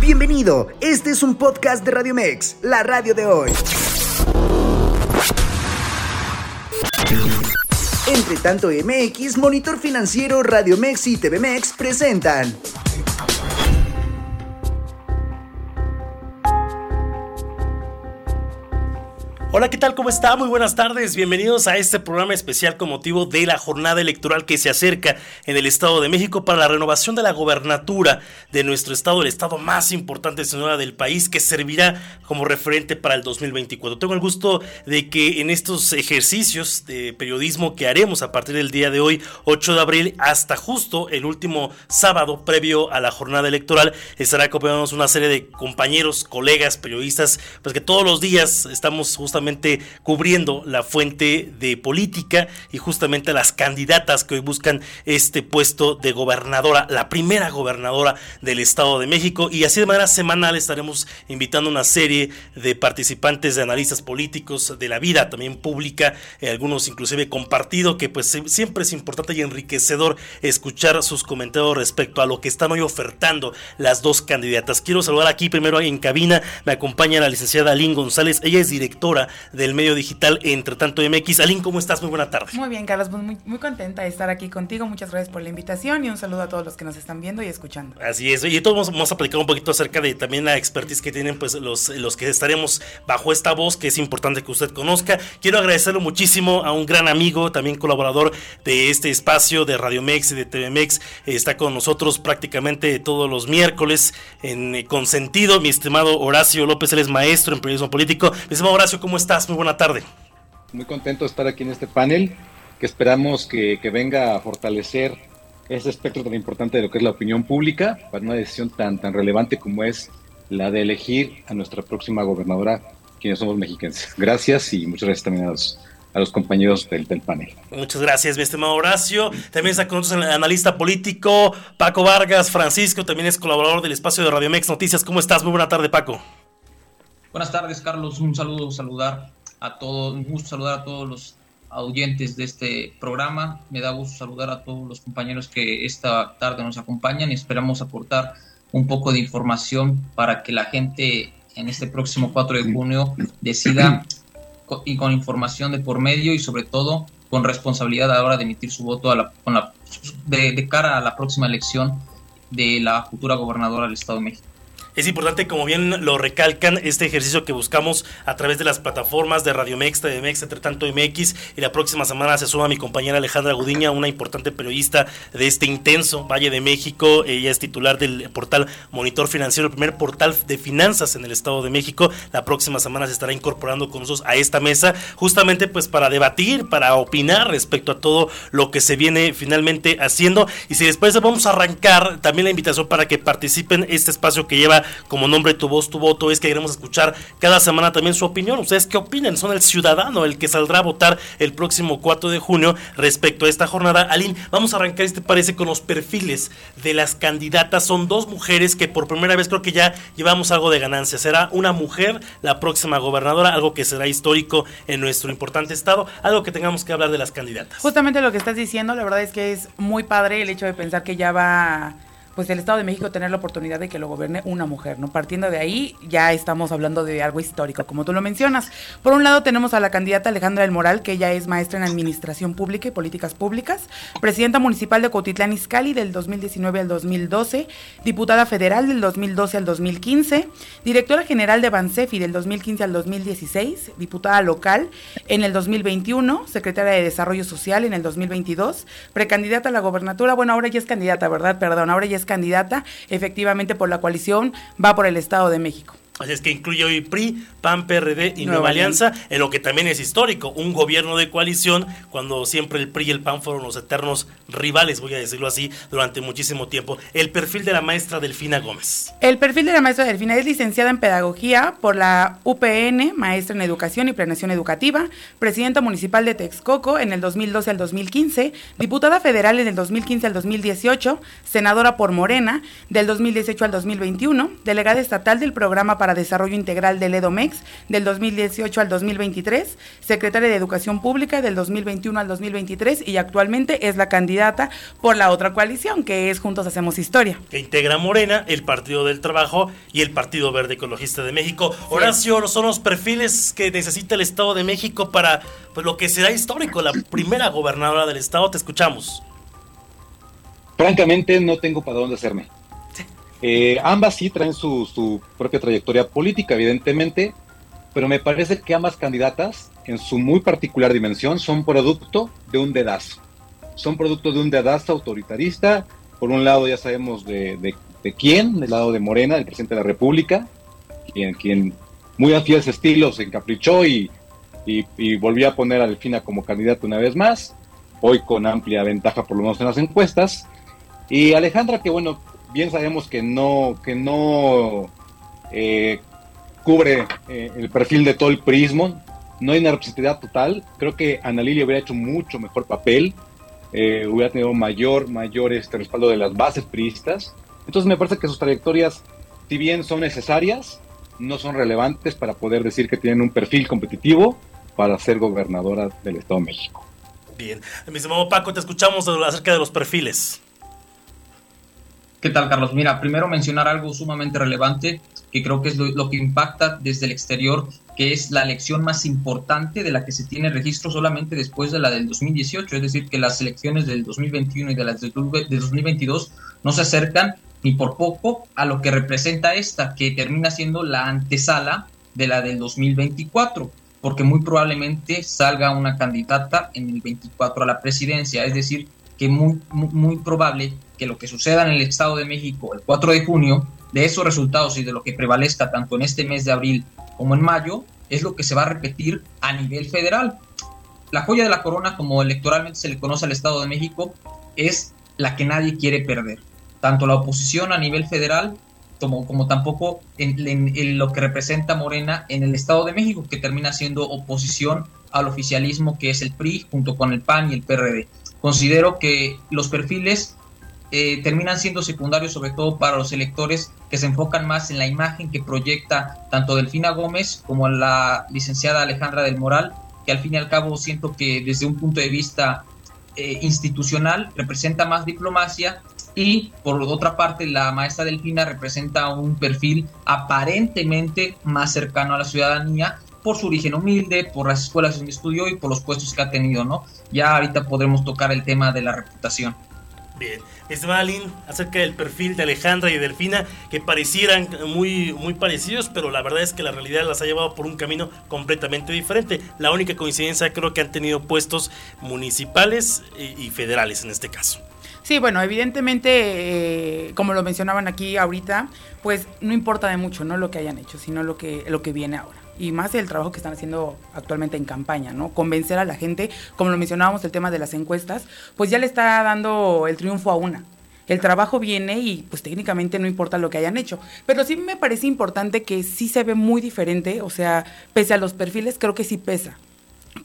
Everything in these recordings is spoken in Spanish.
Bienvenido, este es un podcast de Radio Mex, la radio de hoy. Entre tanto MX, Monitor Financiero, Radio Mex y TV Mex presentan Hola, ¿qué tal? ¿Cómo está? Muy buenas tardes. Bienvenidos a este programa especial con motivo de la jornada electoral que se acerca en el Estado de México para la renovación de la gobernatura de nuestro estado, el estado más importante señora del país, que servirá como referente para el 2024. Tengo el gusto de que en estos ejercicios de periodismo que haremos a partir del día de hoy, 8 de abril, hasta justo el último sábado previo a la jornada electoral, estará acompañándonos una serie de compañeros, colegas, periodistas, pues que todos los días estamos justamente cubriendo la fuente de política y justamente las candidatas que hoy buscan este puesto de gobernadora, la primera gobernadora del Estado de México. Y así de manera semanal estaremos invitando una serie de participantes, de analistas políticos de la vida también pública, eh, algunos inclusive compartido, que pues siempre es importante y enriquecedor escuchar sus comentarios respecto a lo que están hoy ofertando las dos candidatas. Quiero saludar aquí primero en cabina, me acompaña la licenciada Aline González, ella es directora del medio digital Entre Tanto MX. Aline, ¿cómo estás? Muy buena tarde. Muy bien, Carlos, muy, muy contenta de estar aquí contigo. Muchas gracias por la invitación y un saludo a todos los que nos están viendo y escuchando. Así es, y todos vamos a platicar un poquito acerca de también la expertise que tienen pues los, los que estaremos bajo esta voz, que es importante que usted conozca. Quiero agradecerlo muchísimo a un gran amigo, también colaborador de este espacio de Radio Mex y de TV Mex. Está con nosotros prácticamente todos los miércoles en eh, Consentido, mi estimado Horacio López, él es maestro en periodismo político. Mi estimado Horacio, ¿cómo estás? Muy buena tarde. Muy contento de estar aquí en este panel, que esperamos que, venga a fortalecer ese espectro tan importante de lo que es la opinión pública para una decisión tan, tan relevante como es la de elegir a nuestra próxima gobernadora, quienes somos mexicanos. Gracias y muchas gracias también a los, a los compañeros del, del, panel. Muchas gracias, mi estimado Horacio. También está con nosotros el analista político Paco Vargas Francisco, también es colaborador del espacio de Radio Mex Noticias. ¿Cómo estás? Muy buena tarde, Paco. Buenas tardes, Carlos. Un saludo, saludar a todos, un gusto saludar a todos los oyentes de este programa. Me da gusto saludar a todos los compañeros que esta tarde nos acompañan y esperamos aportar un poco de información para que la gente en este próximo 4 de junio decida y con información de por medio y sobre todo con responsabilidad a la hora de emitir su voto a la, de, de cara a la próxima elección de la futura gobernadora del Estado de México. Es importante, como bien lo recalcan, este ejercicio que buscamos a través de las plataformas de Radio Mex, de Mex, entre tanto MX, y la próxima semana se suma mi compañera Alejandra Gudiña, una importante periodista de este intenso Valle de México. Ella es titular del portal Monitor Financiero, el primer portal de finanzas en el Estado de México. La próxima semana se estará incorporando con nosotros a esta mesa, justamente pues para debatir, para opinar respecto a todo lo que se viene finalmente haciendo. Y si después vamos a arrancar, también la invitación para que participen este espacio que lleva como nombre Tu Voz, Tu Voto, es que queremos escuchar cada semana también su opinión. ¿Ustedes qué opinan? Son el ciudadano el que saldrá a votar el próximo 4 de junio respecto a esta jornada. Aline, vamos a arrancar este parece con los perfiles de las candidatas. Son dos mujeres que por primera vez creo que ya llevamos algo de ganancia. Será una mujer la próxima gobernadora, algo que será histórico en nuestro importante estado, algo que tengamos que hablar de las candidatas. Justamente lo que estás diciendo, la verdad es que es muy padre el hecho de pensar que ya va pues el Estado de México tener la oportunidad de que lo gobierne una mujer, ¿no? Partiendo de ahí, ya estamos hablando de algo histórico, como tú lo mencionas. Por un lado tenemos a la candidata Alejandra del Moral, que ella es maestra en Administración Pública y Políticas Públicas, presidenta municipal de Cotitlán Izcalli del 2019 al 2012, diputada federal del 2012 al 2015, directora general de Bansefi del 2015 al 2016, diputada local en el 2021, secretaria de Desarrollo Social en el 2022, precandidata a la gobernatura, bueno, ahora ya es candidata, ¿verdad? Perdón, ahora ya es candidata efectivamente por la coalición va por el Estado de México. Así es que incluye hoy PRI, PAN, PRD y Nueva, Alianza, en lo que también es histórico, un gobierno de coalición, cuando siempre el PRI y el PAN fueron los eternos rivales, voy a decirlo así, durante muchísimo tiempo. El perfil de la maestra Delfina Gómez. El perfil de la maestra Delfina es licenciada en Pedagogía por la UPN, maestra en Educación y Planeación Educativa, presidenta municipal de Texcoco en el 2012 al 2015, diputada federal en el 2015 al 2018, senadora por Morena del 2018 al 2021, delegada estatal del programa para para Desarrollo Integral del EDOMEX del 2018 al 2023, secretaria de Educación Pública del 2021 al 2023 y actualmente es la candidata por la otra coalición que es Juntos Hacemos Historia. Que integra Morena, el Partido del Trabajo y el Partido Verde Ecologista de México. Horacio, son los perfiles que necesita el Estado de México para pues, lo que será histórico, la primera gobernadora del Estado. Te escuchamos. Francamente, no tengo para dónde hacerme. Eh, ambas sí traen su, propia trayectoria política, evidentemente, pero me parece que ambas candidatas, en su muy particular dimensión, son producto de un dedazo. Son producto de un dedazo autoritarista. Por un lado, ya sabemos de, quién, del lado de Morena, el presidente de la República, quien, quien muy a ese estilo se encaprichó y, y, volvió a poner a Delfina como candidata una vez más, hoy con amplia ventaja por lo menos en las encuestas. Y Alejandra, que bueno, bien sabemos que no, que no eh, cubre eh, el perfil de todo el prismo, no hay una total. Creo que Ana Lilia hubiera hecho mucho mejor papel, eh, hubiera tenido mayor, mayor este respaldo de las bases priistas. Entonces me parece que sus trayectorias, si bien son necesarias, no son relevantes para poder decir que tienen un perfil competitivo para ser gobernadora del Estado de México. Bien, mi estimado Paco, te escuchamos acerca de los perfiles. ¿Qué tal, Carlos? Mira, primero mencionar algo sumamente relevante que creo que es lo, que impacta desde el exterior, que es la elección más importante de la que se tiene registro solamente después de la del 2018, es decir, que las elecciones del 2021 y de las del 2022 no se acercan ni por poco a lo que representa esta, que termina siendo la antesala de la del 2024 porque muy probablemente salga una candidata en el 24 a la presidencia, es decir, que muy, muy, probable que lo que suceda en el Estado de México el 4 de junio, de esos resultados y de lo que prevalezca tanto en este mes de abril como en mayo, es lo que se va a repetir a nivel federal. La joya de la corona, como electoralmente se le conoce al Estado de México, es la que nadie quiere perder. Tanto la oposición a nivel federal como, como tampoco en, lo que representa Morena en el Estado de México, que termina siendo oposición al oficialismo que es el PRI junto con el PAN y el PRD. Considero que los perfiles eh, terminan siendo secundarios, sobre todo para los electores que se enfocan más en la imagen que proyecta tanto Delfina Gómez como la licenciada Alejandra del Moral, que al fin y al cabo siento que desde un punto de vista eh, institucional representa más diplomacia y por otra parte la maestra Delfina representa un perfil aparentemente más cercano a la ciudadanía por su origen humilde, por las escuelas donde estudió y por los puestos que ha tenido, ¿no? Ya ahorita podremos tocar el tema de la reputación. Bien, estimada Lynn, acerca del perfil de Alejandra y Delfina, que parecieran muy, muy parecidos, pero la verdad es que la realidad las ha llevado por un camino completamente diferente. La única coincidencia creo que han tenido puestos municipales y federales en este caso. Sí, bueno, evidentemente, eh, como lo mencionaban aquí ahorita, pues no importa de mucho, no lo que hayan hecho, sino lo que, lo que viene ahora. Y más el trabajo que están haciendo actualmente en campaña, ¿no? Convencer a la gente, como lo mencionábamos, el tema de las encuestas, pues ya le está dando el triunfo a una. El trabajo viene y pues técnicamente no importa lo que hayan hecho. Pero sí me parece importante que sí se ve muy diferente, o sea, pese a los perfiles, creo que sí pesa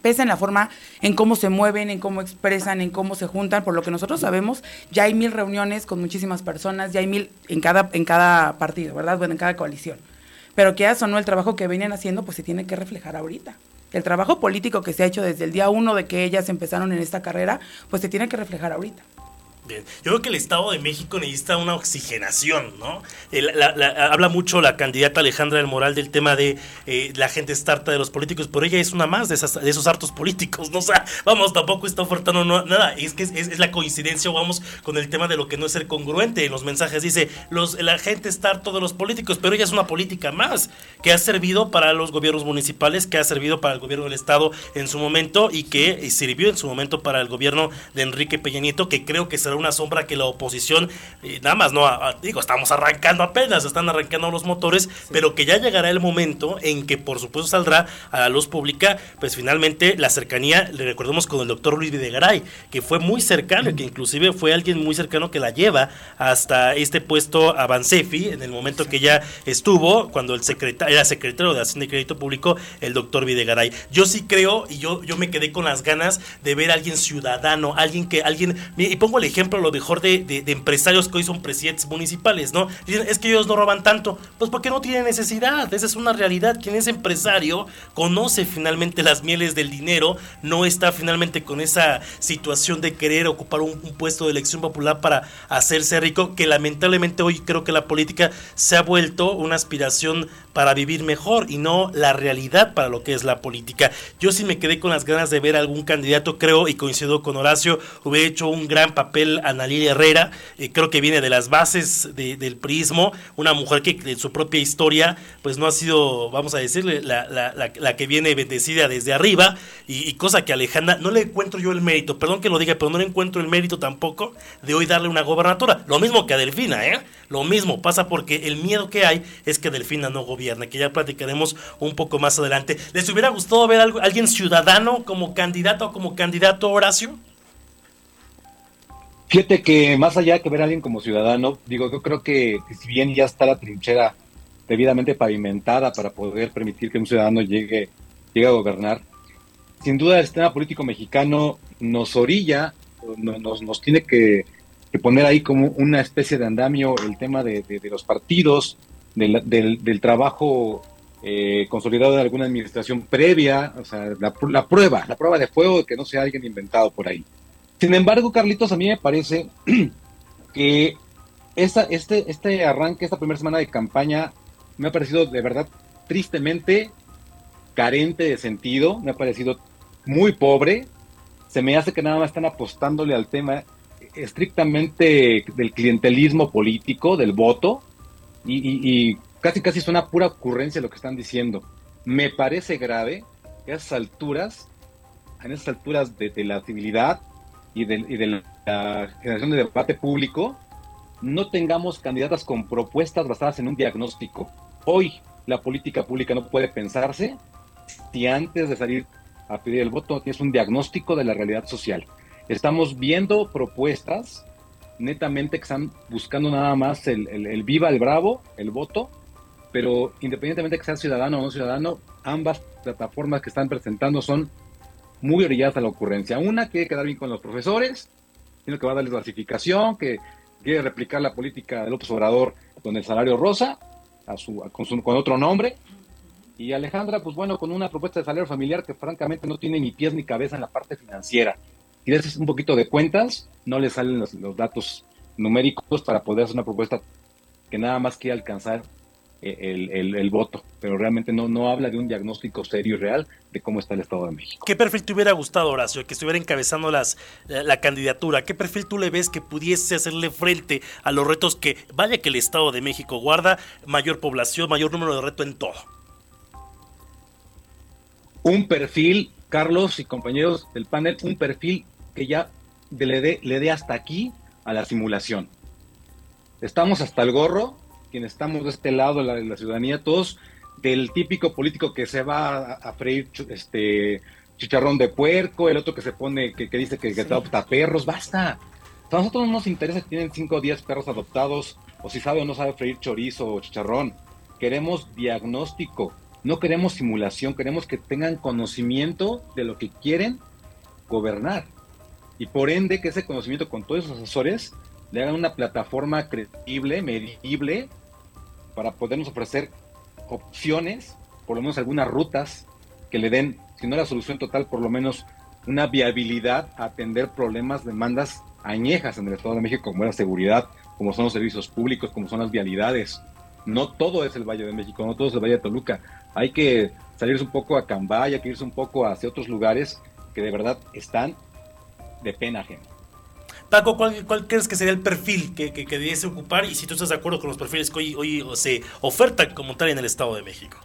pesa en la forma en cómo se mueven, en cómo expresan, en cómo se juntan. Por lo que nosotros sabemos, ya hay mil reuniones con muchísimas personas, ya hay mil en cada, en cada partido, ¿verdad? Bueno, en cada coalición. Pero que o no, el trabajo que venían haciendo, pues se tiene que reflejar ahorita. El trabajo político que se ha hecho desde el día uno de que ellas empezaron en esta carrera, pues se tiene que reflejar ahorita. Yo creo que el Estado de México necesita una oxigenación, ¿no? habla mucho la candidata Alejandra del Moral del tema de eh, la gente está harta de los políticos, pero ella es una más de, esas, esos hartos políticos, ¿no? O sea, vamos, tampoco está ofertando nada, es que es, la coincidencia, vamos, con el tema de lo que no es ser congruente. En los mensajes dice, los, la gente está harto de los políticos, pero ella es una política más, que ha servido para los gobiernos municipales, que ha servido para el gobierno del Estado en su momento y que sirvió en su momento para el gobierno de Enrique Peña Nieto, que creo que será una sombra que la oposición, eh, nada más, no, digo, estamos arrancando apenas, están arrancando los motores, pero que ya llegará el momento en que por supuesto saldrá a la luz pública, pues finalmente la cercanía, le recordemos con el doctor Luis Videgaray, que fue muy cercano, que inclusive fue alguien muy cercano que la lleva hasta este puesto a Bansefi, en el momento que ya estuvo, cuando el secretario, era secretario de Hacienda y Crédito Público, el doctor Videgaray. Yo sí creo, y yo, yo me quedé con las ganas de ver a alguien ciudadano, alguien que, alguien, y pongo el ejemplo, lo mejor de, empresarios que hoy son presidentes municipales, ¿no? Dicen, es que ellos no roban tanto. Pues porque no tienen necesidad. Esa es una realidad. Quien es empresario conoce finalmente las mieles del dinero, no está finalmente con esa situación de querer ocupar un puesto de elección popular para hacerse rico, que lamentablemente hoy creo que la política se ha vuelto una aspiración para vivir mejor y no la realidad para lo que es la política. Yo sí me quedé con las ganas de ver algún candidato, creo, y coincido con Horacio, hubiera hecho un gran papel Ana Herrera, eh, creo que viene de las bases del prismo, una mujer que en su propia historia, pues no ha sido, vamos a decirle, la, la, la, que viene bendecida desde arriba, y, cosa que Alejandra, no le encuentro yo el mérito, perdón que lo diga, pero no le encuentro el mérito tampoco de hoy darle una gobernatura, lo mismo que a Delfina, ¿eh? Lo mismo pasa porque el miedo que hay es que Delfina no gobierne, que ya platicaremos un poco más adelante. ¿Les hubiera gustado ver a alguien ciudadano como candidato o como candidato, Horacio? Fíjate que más allá que ver a alguien como ciudadano, digo, yo creo que, si bien ya está la trinchera debidamente pavimentada para poder permitir que un ciudadano llegue, llegue a gobernar, sin duda el sistema político mexicano nos orilla, nos, nos tiene que poner ahí como una especie de andamio el tema de, los partidos, del, del, trabajo eh, consolidado de alguna administración previa, o sea, la, prueba, la prueba de fuego que no sea alguien inventado por ahí. Sin embargo, Carlitos, a mí me parece que esta, este, este arranque, esta primera semana de campaña, me ha parecido de verdad tristemente carente de sentido, me ha parecido muy pobre, se me hace que nada más están apostándole al tema estrictamente del clientelismo político, del voto, y, casi casi es una pura ocurrencia lo que están diciendo. Me parece grave que a esas alturas, en esas alturas de, la civilidad y de, y de la generación de debate público, no tengamos candidatas con propuestas basadas en un diagnóstico. Hoy la política pública no puede pensarse si antes de salir a pedir el voto tienes un diagnóstico de la realidad social. Estamos viendo propuestas netamente que están buscando nada más el, viva, el bravo, el voto, pero independientemente de que sea ciudadano o no ciudadano, ambas plataformas que están presentando son muy orilladas a la ocurrencia. Una quiere quedar bien con los profesores, tiene que va a darles clasificación, que quiere replicar la política del otro Obrador con el salario rosa, a su, con, con otro nombre. Y Alejandra, pues bueno, con una propuesta de salario familiar que francamente no tiene ni pies ni cabeza en la parte financiera y haces un poquito de cuentas, no le salen los, datos numéricos para poder hacer una propuesta que nada más quiere alcanzar eh, el, voto, pero realmente no, no habla de un diagnóstico serio y real de cómo está el Estado de México. ¿Qué perfil te hubiera gustado, Horacio, que estuviera encabezando las, la, candidatura? ¿Qué perfil tú le ves que pudiese hacerle frente a los retos que, vaya que el Estado de México guarda mayor población, mayor número de retos en todo? Un perfil, Carlos y compañeros del panel, un perfil que ya le dé le dé hasta aquí a la simulación. Estamos hasta el gorro, quienes estamos de este lado de la, ciudadanía, todos del típico político que se va a, freír este chicharrón de puerco, el otro que se pone, que, dice que, adopta perros, basta. A nosotros no nos interesa si tienen 5 o 10 perros adoptados, o si sabe o no sabe freír chorizo o chicharrón. Queremos diagnóstico, no queremos simulación, queremos que tengan conocimiento de lo que quieren gobernar y por ende que ese conocimiento con todos esos asesores le hagan una plataforma creíble, medible, para podernos ofrecer opciones, por lo menos algunas rutas que le den, si no la solución total, por lo menos una viabilidad a atender problemas, demandas añejas en el Estado de México, como la seguridad, como son los servicios públicos, como son las vialidades. No todo es el Valle de México, no todo es el Valle de Toluca. Hay que salirse un poco a Cambay, hay que irse un poco hacia otros lugares que de verdad están de pena ajena. Paco, ¿cuál, crees que sería el perfil que, que, debiese ocupar y si tú estás de acuerdo con los perfiles que hoy, hoy se ofertan como tal en el Estado de México?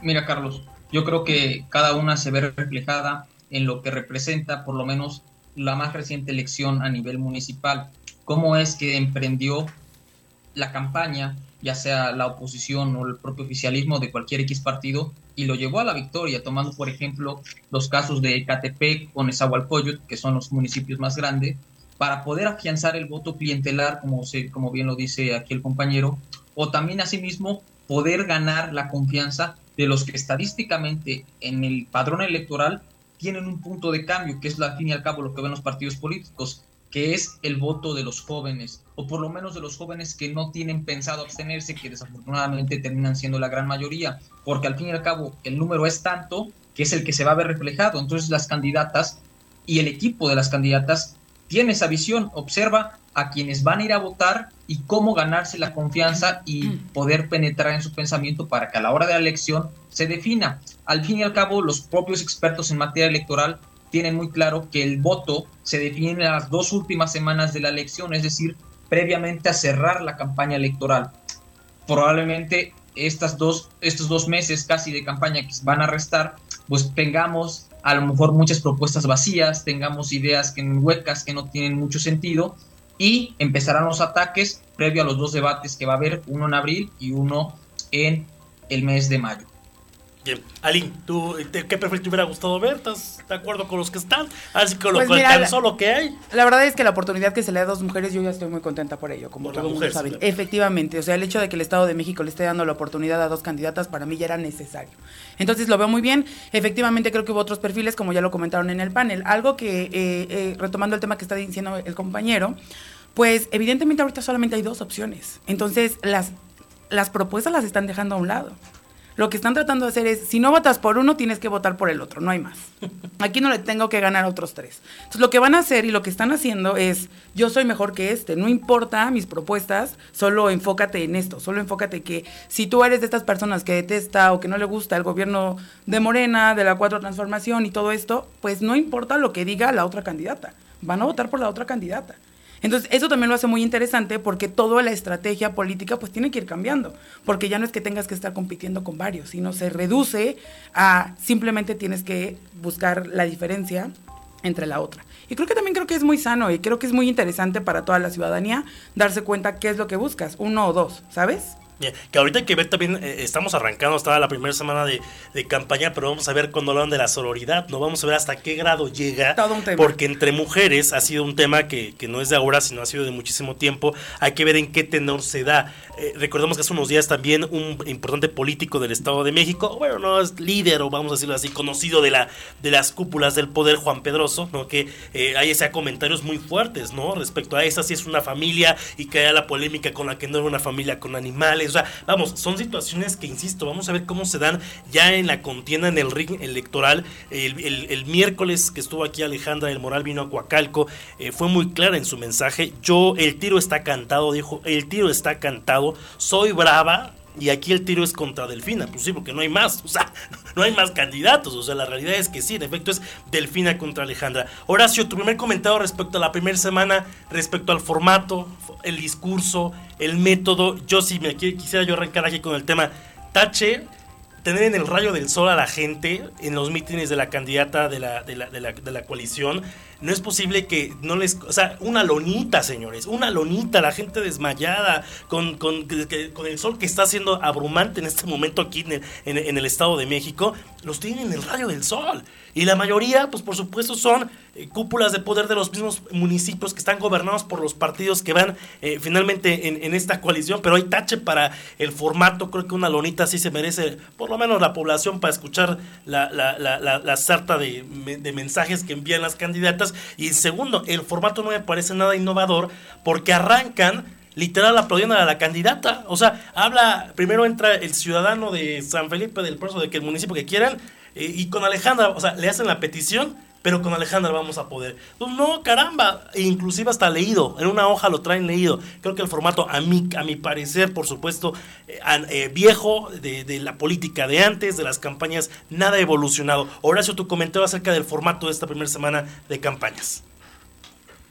Mira, Carlos, yo creo que cada una se ve reflejada en lo que representa por lo menos la más reciente elección a nivel municipal. ¿Cómo es que emprendió la campaña, ya sea la oposición o el propio oficialismo de cualquier X partido, y lo llevó a la victoria, tomando por ejemplo los casos de Ecatepec o Nezahualcóyotl, que son los municipios más grandes, para poder afianzar el voto clientelar, como, se, como bien lo dice aquí el compañero, o también asimismo poder ganar la confianza de los que estadísticamente en el padrón electoral tienen un punto de cambio, que es al fin y al cabo lo que ven los partidos políticos, que es el voto de los jóvenes, o por lo menos de los jóvenes que no tienen pensado abstenerse, que desafortunadamente terminan siendo la gran mayoría, porque al fin y al cabo el número es tanto que es el que se va a ver reflejado. Entonces las candidatas y el equipo de las candidatas tiene esa visión, observa a quienes van a ir a votar y cómo ganarse la confianza y poder penetrar en su pensamiento para que a la hora de la elección se defina. Al fin y al cabo, los propios expertos en materia electoral tienen muy claro que el voto se define en las dos últimas semanas de la elección, es decir, previamente a cerrar la campaña electoral. Probablemente estas dos, estos dos meses casi de campaña que van a restar, pues tengamos a lo mejor muchas propuestas vacías, tengamos ideas que huecas que no tienen mucho sentido y empezarán los ataques previo a los dos debates que va a haber, uno en abril y uno en el mes de mayo. Bien, Aline, ¿tú, ¿qué perfil te hubiera gustado ver? ¿Estás de acuerdo con los que están? Así con lo, pues tan solo que hay. La verdad es que la oportunidad que se le da a dos mujeres, yo ya estoy muy contenta por ello, como todo el mundo sabe. Efectivamente, o sea, el hecho de que el Estado de México le esté dando la oportunidad a dos candidatas, para mí ya era necesario. Entonces lo veo muy bien. Efectivamente, creo que hubo otros perfiles, como ya lo comentaron en el panel. Algo que, eh, eh, retomando el tema que está diciendo el compañero, pues evidentemente ahorita solamente hay dos opciones. Entonces, las, las propuestas las están dejando a un lado. Lo que están tratando de hacer es, si no votas por uno, tienes que votar por el otro, no hay más. Aquí no le tengo que ganar a otros tres. Entonces, lo que van a hacer y lo que están haciendo es, yo soy mejor que este, no importa mis propuestas, solo enfócate en esto, solo enfócate que si tú eres de estas personas que detesta o que no le gusta el gobierno de Morena, de la Cuatro Transformación y todo esto, pues no importa lo que diga la otra candidata, van a votar por la otra candidata. Entonces, eso también lo hace muy interesante porque toda la estrategia política pues tiene que ir cambiando, porque ya no es que tengas que estar compitiendo con varios, sino se reduce a simplemente tienes que buscar la diferencia entre la otra. Y creo que también creo que es muy sano y creo que es muy interesante para toda la ciudadanía darse cuenta qué es lo que buscas, uno o dos, ¿sabes? Que ahorita hay que ver también, eh, estamos arrancando, estaba la primera semana de, campaña, pero vamos a ver cuando hablan de la sororidad, ¿no? Vamos a ver hasta qué grado llega. Todo un tema. Porque entre mujeres ha sido un tema que, que, no es de ahora, sino ha sido de muchísimo tiempo. Hay que ver en qué tenor se da. Eh, recordemos que hace unos días también un importante político del Estado de México, bueno, no es líder o vamos a decirlo así, conocido de, la, de las cúpulas del poder, Juan Pedroso, ¿no? Que eh, hay ese comentarios muy fuertes, ¿no? Respecto a esa, si es una familia y que haya la polémica con la que no era una familia con animales o sea, vamos, son situaciones que, insisto, vamos a ver cómo se dan ya en la contienda en el ring electoral. El, miércoles que estuvo aquí Alejandra del Moral vino a Coacalco, eh, fue muy clara en su mensaje. Yo, el tiro está cantado, dijo, el tiro está cantado, soy brava, y aquí el tiro es contra Delfina, pues sí, porque no hay más, o sea, no hay más candidatos, o sea, la realidad es que sí, en efecto es Delfina contra Alejandra. Horacio, tu primer comentario respecto a la primera semana, respecto al formato, el discurso, el método, yo sí me quisiera yo arrancar aquí con el tema Tache, tener en el rayo del sol a la gente en los mítines de la candidata de de la, de la, de la coalición, no es posible que no les... O sea, una lonita, señores, una lonita, la gente desmayada, con, con, el sol que está siendo abrumante en este momento aquí en el, en, el Estado de México, los tienen en el rayo del sol. Y la mayoría, pues por supuesto, son eh, cúpulas de poder de los mismos municipios que están gobernados por los partidos que van eh, finalmente en, en, esta coalición. Pero hay tache para el formato. Creo que una lonita sí se merece, por lo menos la población, para escuchar la, la, la, la sarta de, de mensajes que envían las candidatas y segundo, el formato no me parece nada innovador porque arrancan literal aplaudiendo a la candidata. O sea, habla, primero entra el ciudadano de San Felipe del Puerto de que el municipio que quieran, eh, y con Alejandra, o sea, le hacen la petición pero con Alejandra vamos a poder. Pues no, caramba, inclusive hasta leído, en una hoja lo traen leído. Creo que el formato, a mí, a mi parecer, por supuesto, eh, eh, viejo, de, la política de antes, de las campañas, nada evolucionado. Horacio, tu comentario acerca del formato de esta primera semana de campañas.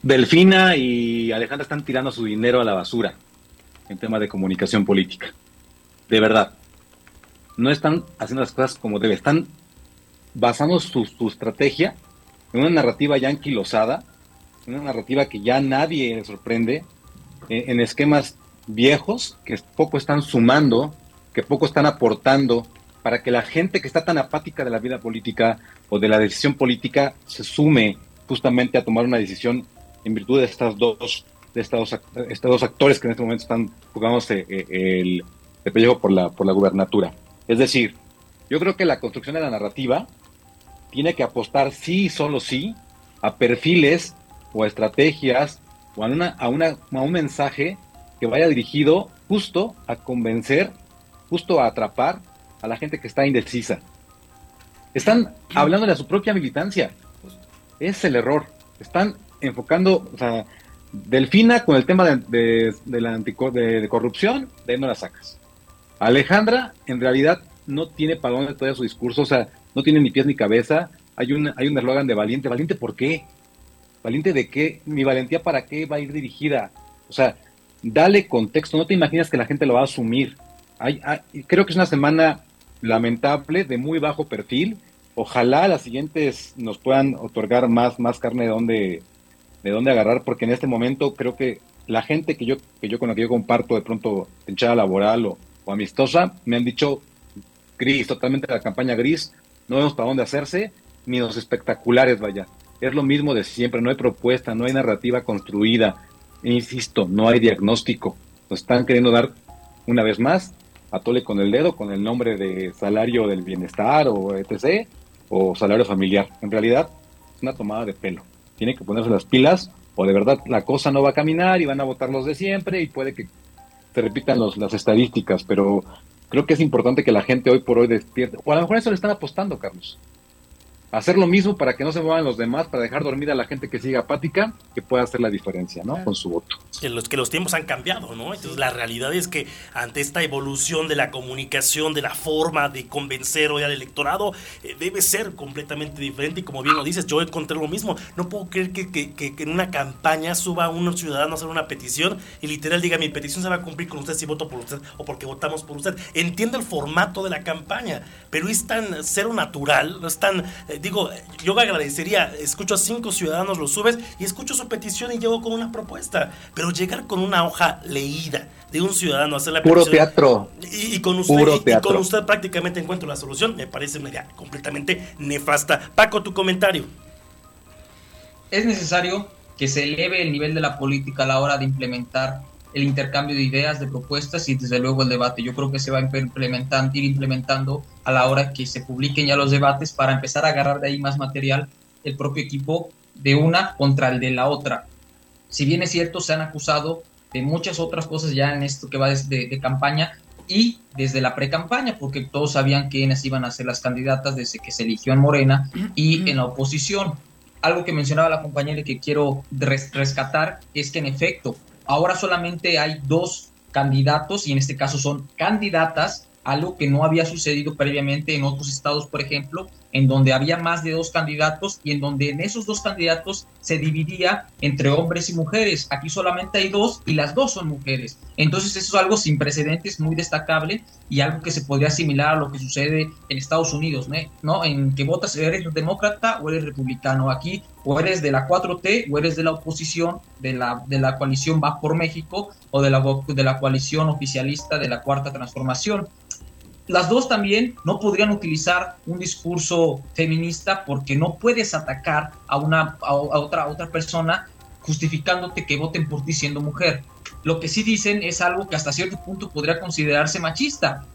Delfina y Alejandra están tirando su dinero a la basura en tema de comunicación política. De verdad. No están haciendo las cosas como debe. Están basando su, su estrategia en una narrativa ya anquilosada, una narrativa que ya nadie le sorprende, en, esquemas viejos que poco están sumando, que poco están aportando para que la gente que está tan apática de la vida política o de la decisión política se sume justamente a tomar una decisión en virtud de estas dos de estos, dos actores que en este momento están jugándose eh, el, el pellejo por la, por la gubernatura. Es decir, yo creo que la construcción de la narrativa tiene que apostar sí y solo sí a perfiles o estrategias o a, una, a, a un mensaje que vaya dirigido justo a convencer, justo a atrapar a la gente que está indecisa. Están hablando de su propia militancia. Es el error. Están enfocando, o sea, Delfina con el tema de, la de, corrupción, de ahí no la sacas. Alejandra, en realidad, no tiene para dónde todo su discurso, o sea, no tiene ni pies ni cabeza. Hay un hay un eslogan de valiente. ¿Valiente por qué? ¿Valiente de qué? ¿Mi valentía para qué va a ir dirigida? O sea, dale contexto. No te imaginas que la gente lo va a asumir. Hay, creo que es una semana lamentable, de muy bajo perfil. Ojalá las siguientes nos puedan otorgar más, más carne de donde, de dónde agarrar, porque en este momento creo que la gente que yo, que yo con la que yo comparto de pronto hinchada laboral o, o amistosa, me han dicho gris, totalmente la campaña gris, no vemos para dónde hacerse, ni los espectaculares, vaya. Es lo mismo de siempre, no hay propuesta, no hay narrativa construida, e insisto, no hay diagnóstico. Nos están queriendo dar, una vez más, a tole con el dedo, con el nombre de salario del bienestar o etc., o salario familiar. En realidad, es una tomada de pelo. Tiene que ponerse las pilas o de verdad la cosa no va a caminar y van a votar los de siempre y puede que se repitan los, las estadísticas, pero creo que es importante que la gente hoy por hoy despierte. O a lo mejor eso le están apostando, Carlos hacer lo mismo para que no se muevan los demás, para dejar dormida a la gente que siga apática, que pueda hacer la diferencia, ¿no? Con su voto. Que los, que los tiempos han cambiado, ¿no? Entonces la realidad es que ante esta evolución de la comunicación, de la forma de convencer hoy al electorado, eh, debe ser completamente diferente y como bien lo dices, yo encontré lo mismo. No puedo creer que, que, que, en una campaña suba un ciudadano a hacer una petición y literal diga mi petición se va a cumplir con usted si voto por usted o porque votamos por usted. Entiende el formato de la campaña, pero es tan cero natural, no es tan... Eh, digo, yo agradecería, escucho a cinco ciudadanos, lo subes y escucho su petición y llego con una propuesta. Pero llegar con una hoja leída de un ciudadano a hacer la Puro teatro. Y, con usted, y, con usted prácticamente encuentro la solución, me parece una idea completamente nefasta. Paco, tu comentario. Es necesario que se eleve el nivel de la política a la hora de implementar el intercambio de ideas, de propuestas y desde luego el debate. Yo creo que se va a implementando, ir implementando a la hora que se publiquen ya los debates para empezar a agarrar de ahí más material el propio equipo de una contra el de la otra. Si bien es cierto, se han acusado de muchas otras cosas ya en esto que va desde de campaña y desde la pre-campaña, porque todos sabían quiénes iban a ser las candidatas desde que se eligió en Morena y en la oposición. Algo que mencionaba la compañera y que quiero rescatar es que en efecto Ahora solamente hay dos candidatos y en este caso son candidatas, algo que no había sucedido previamente en otros estados, por ejemplo, en donde había más de dos candidatos y en donde en esos dos candidatos se dividía entre hombres y mujeres. Aquí solamente hay dos y las dos son mujeres. Entonces eso es algo sin precedentes, muy destacable y algo que se podría asimilar a lo que sucede en Estados Unidos, ¿no? En que votas, eres demócrata o eres republicano. Aquí o eres de la 4T o eres de la oposición de la, de la coalición Va por México o de la, de la coalición oficialista de la Cuarta Transformación las dos también no podrían utilizar un discurso feminista porque no puedes atacar a una a, otra otra persona justificándote que voten por ti siendo mujer. Lo que sí dicen es algo que hasta cierto punto podría considerarse machista.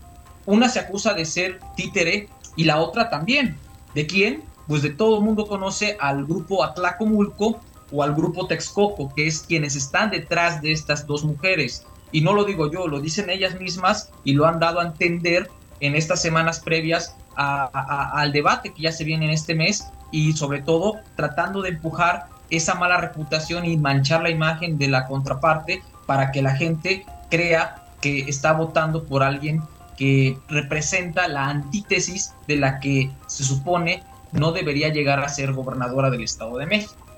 Una se acusa de ser títere y la otra también. ¿De quién? Pues de todo el mundo conoce al grupo Atlacomulco o al grupo Texcoco, que es quienes están detrás de estas dos mujeres. Y no lo digo yo, lo dicen ellas mismas y lo han dado a entender en estas semanas previas al debate que ya se viene en este mes y sobre todo tratando de empujar esa mala reputación y manchar la imagen de la contraparte para que la gente crea que está votando por alguien que representa la antítesis de la que se supone no debería llegar a ser gobernadora del Estado de México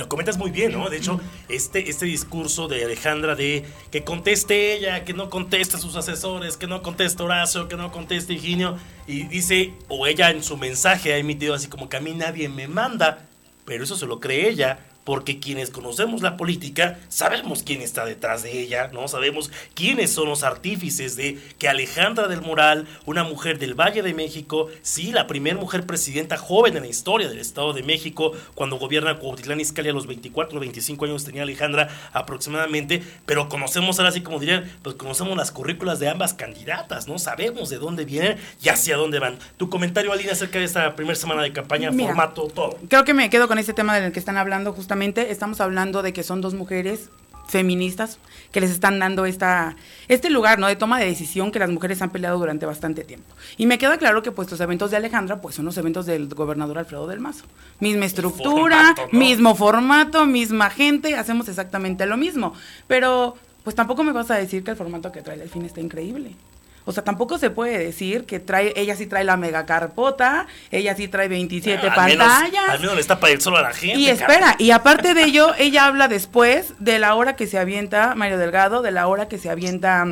lo comentas muy bien, ¿no? De hecho, este, este discurso de Alejandra de que conteste ella, que no conteste sus asesores, que no conteste Horacio, que no conteste Higinio, y dice, o ella en su mensaje ha emitido así como que a mí nadie me manda, pero eso se lo cree ella, porque quienes conocemos la política sabemos quién está detrás de ella, ¿no? Sabemos quiénes son los artífices de que Alejandra del Moral, una mujer del Valle de México, sí, la primera mujer presidenta joven en la historia del Estado de México, cuando gobierna Cuautitlán Izcalli a los 24 o 25 años tenía Alejandra aproximadamente, pero conocemos ahora sí como dirían, pues conocemos las currículas de ambas candidatas, ¿no? Sabemos de dónde vienen y hacia dónde van. Tu comentario, Alina, acerca de esta primera semana de campaña, formato, todo. Creo que me quedo con este tema del que están hablando justamente estamos hablando de que son dos mujeres feministas que les están dando esta, este lugar ¿no? de toma de decisión que las mujeres han peleado durante bastante tiempo. Y me queda claro que pues los eventos de Alejandra pues son los eventos del gobernador Alfredo del Mazo. Misma estructura, mismo formato, misma gente, hacemos exactamente lo mismo. Pero pues tampoco me vas a decir que el formato que trae fin está increíble. O sea, tampoco se puede decir que trae, ella sí trae la mega carpota, ella sí trae 27 pantallas. al menos le está para ir solo a la gente. Y espera, y aparte de ello, ella habla después de la hora que se avienta Mario Delgado, de la hora que se avienta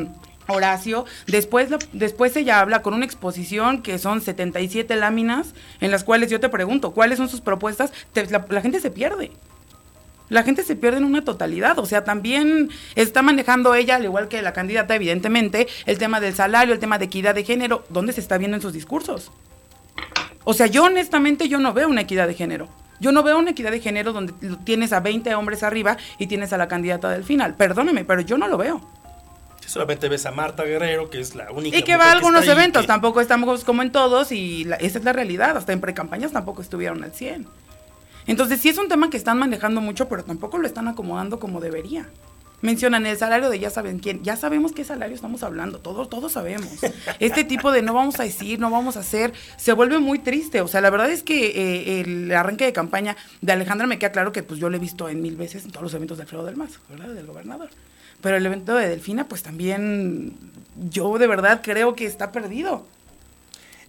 Horacio, después, después ella habla con una exposición que son 77 láminas, en las cuales yo te pregunto, ¿cuáles son sus propuestas? la gente se pierde. La gente se pierde en una totalidad, o sea, también está manejando ella, al igual que la candidata, evidentemente, el tema del salario, el tema de equidad de género, ¿dónde se está viendo en sus discursos? O sea, yo honestamente yo no veo una equidad de género. Yo no veo una equidad de género donde tienes a 20 hombres arriba y tienes a la candidata del final. Perdóneme, pero yo no lo veo. solamente ves a Marta Guerrero, que es la única. Y que va a algunos eventos, tampoco estamos como en todos y esa es la realidad. Hasta en precampañas tampoco estuvieron al 100. Entonces sí es un tema que están manejando mucho, pero tampoco lo están acomodando como debería. Mencionan el salario de ya saben quién, ya sabemos qué salario estamos hablando, todos, todos sabemos. Este tipo de no vamos a decir, no vamos a hacer, se vuelve muy triste. O sea, la verdad es que eh, el arranque de campaña de Alejandra me queda claro que pues yo lo he visto en mil veces en todos los eventos de Alfredo del Mazo, ¿verdad? Del gobernador. Pero el evento de Delfina, pues también yo de verdad creo que está perdido.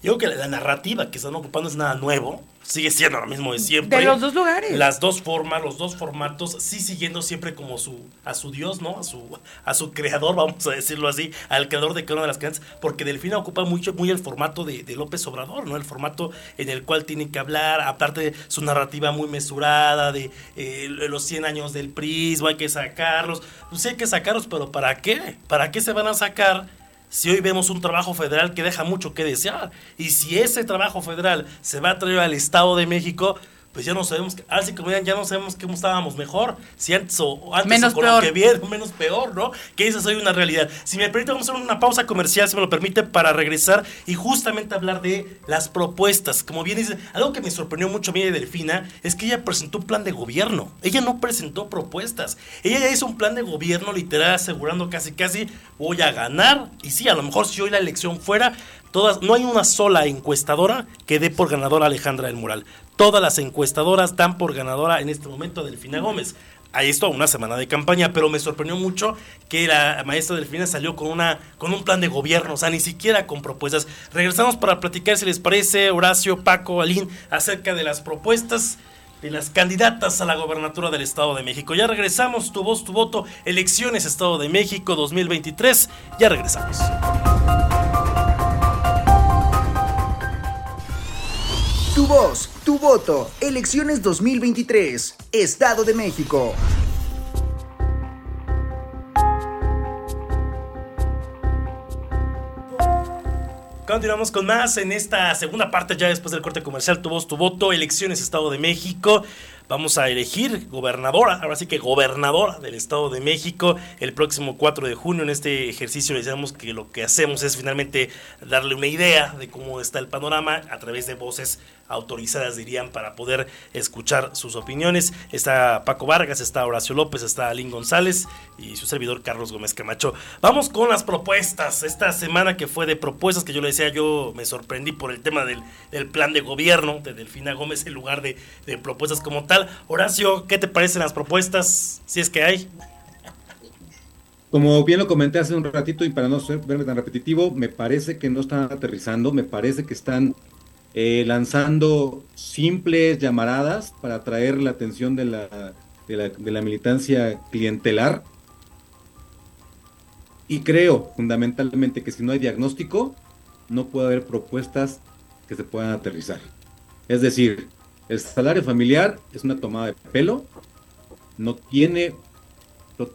Yo creo que la narrativa que están ocupando es nada nuevo sigue siendo lo mismo de siempre. De los dos lugares. Las dos formas, los dos formatos, sí siguiendo siempre como su, a su Dios, ¿no? A su, a su creador, vamos a decirlo así, al creador de cada una de las canciones, porque Delfina ocupa mucho, muy el formato de, López Obrador, ¿no? El formato en el cual tiene que hablar, aparte de su narrativa muy mesurada, de eh, los 100 años del prisma, hay que sacarlos. Pues sí hay que sacarlos, pero ¿para qué? ¿Para qué se van a sacar? Si hoy vemos un trabajo federal que deja mucho que desear. Y si ese trabajo federal se va a traer al Estado de México, pues ya no sabemos, así como ya no sabemos cómo estábamos mejor, si antes o antes menos con peor. lo que menos peor, ¿no? Que esa es una realidad. Si me permite, vamos a hacer una pausa comercial, si me lo permite, para regresar y justamente hablar de las propuestas. Como bien dice, algo que me sorprendió mucho a mí de Delfina es que ella presentó un plan de gobierno. Ella no presentó propuestas. Ella ya hizo un plan de gobierno literal asegurando casi casi voy a ganar. Y sí, a lo mejor si hoy la elección fuera, No hay una sola encuestadora que dé por ganadora a Alejandra del Mural. Todas las encuestadoras dan por ganadora en este momento a Delfina Gómez. Ahí esto una semana de campaña, pero me sorprendió mucho que la maestra Delfina salió con una con un plan de gobierno, o sea, ni siquiera con propuestas. Regresamos para platicar si les parece, Horacio, Paco, Alín, acerca de las propuestas de las candidatas a la gobernatura del Estado de México. Ya regresamos, tu voz, tu voto, elecciones Estado de México 2023. Ya regresamos. Tu voz, tu voto. Elecciones 2023. Estado de México. Continuamos con más en esta segunda parte, ya después del corte comercial, tu voz, tu voto, elecciones Estado de México. Vamos a elegir gobernadora, ahora sí que gobernadora del Estado de México el próximo 4 de junio. En este ejercicio les decimos que lo que hacemos es finalmente darle una idea de cómo está el panorama a través de voces autorizadas, dirían, para poder escuchar sus opiniones. Está Paco Vargas, está Horacio López, está Alín González y su servidor Carlos Gómez Camacho. Vamos con las propuestas. Esta semana que fue de propuestas, que yo le decía, yo me sorprendí por el tema del, plan de gobierno de Delfina Gómez en lugar de propuestas como tal. Horacio, ¿qué te parecen las propuestas? Si es que hay. Como bien lo comenté hace un ratito y para no verme tan repetitivo, me parece que no están aterrizando, me parece que están eh, lanzando simples llamaradas para atraer la atención de la, de la, militancia clientelar. Y creo fundamentalmente que si no hay diagnóstico, no puede haber propuestas que se puedan aterrizar. Es decir, el salario familiar es una tomada de pelo, no tiene,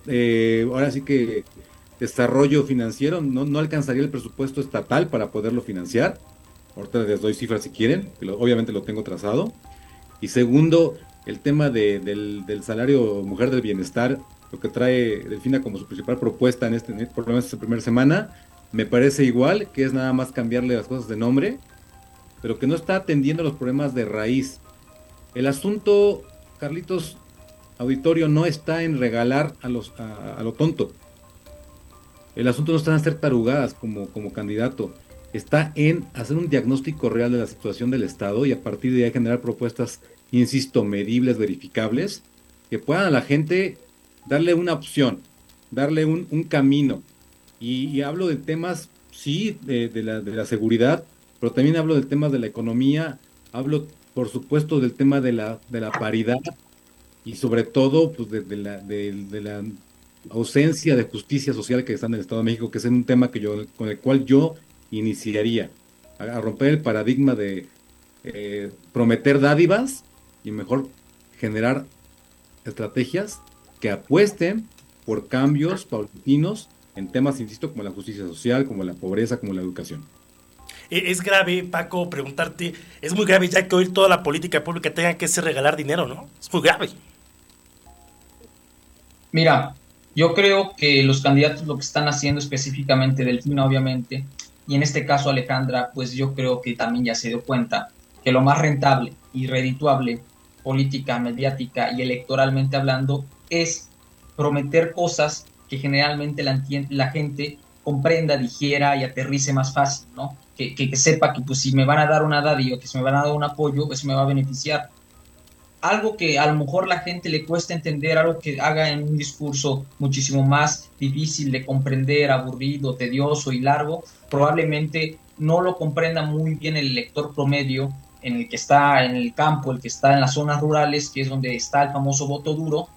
eh, ahora sí que desarrollo financiero, no, no alcanzaría el presupuesto estatal para poderlo financiar. Ahorita les doy cifras si quieren, obviamente lo tengo trazado. Y segundo, el tema del, salario mujer del bienestar, lo que trae Delfina como su principal propuesta en este, por lo esta primera semana, me parece igual, que es nada más cambiarle las cosas de nombre, pero que no está atendiendo los problemas de raíz. El asunto, Carlitos, auditorio, no está en regalar a, los, a, lo tonto. El asunto no está en hacer tarugadas como, candidato, está en hacer un diagnóstico real de la situación del Estado y a partir de ahí generar propuestas, insisto, medibles, verificables, que puedan a la gente darle una opción, darle un, camino. Y, hablo de temas, sí, de, la, de la seguridad, pero también hablo de temas de la economía, hablo por supuesto del tema de la, de la paridad y sobre todo pues, de, la, de, la ausencia de justicia social que está en el Estado de México, que es un tema que yo, con el cual yo iniciaría a, romper el paradigma de eh, prometer dádivas y mejor generar estrategias que apuesten por cambios paulatinos en temas, insisto, como la justicia social, como la pobreza, como la educación. E, es grave, Paco, preguntarte, es muy grave ya que hoy toda la política pública tenga que ser regalar dinero, ¿no? Es muy grave. Mira, yo creo que los candidatos lo que están haciendo específicamente Delfina, obviamente, y en este caso Alejandra, pues yo creo que también ya se dio cuenta que lo más rentable y redituable política, mediática y electoralmente hablando es prometer cosas que generalmente la, la gente comprenda, digiera y aterrice más fácil, ¿no? Que, sepa que pues si me van a dar una dádiva, que si me van a dar un apoyo, pues me va a beneficiar. Algo que a lo mejor la gente le cuesta entender, algo que haga en un discurso muchísimo más difícil de comprender, aburrido, tedioso y largo, probablemente no lo comprenda muy bien el lector promedio en el que está en el campo, el que está en las zonas rurales, que es donde está el famoso voto duro,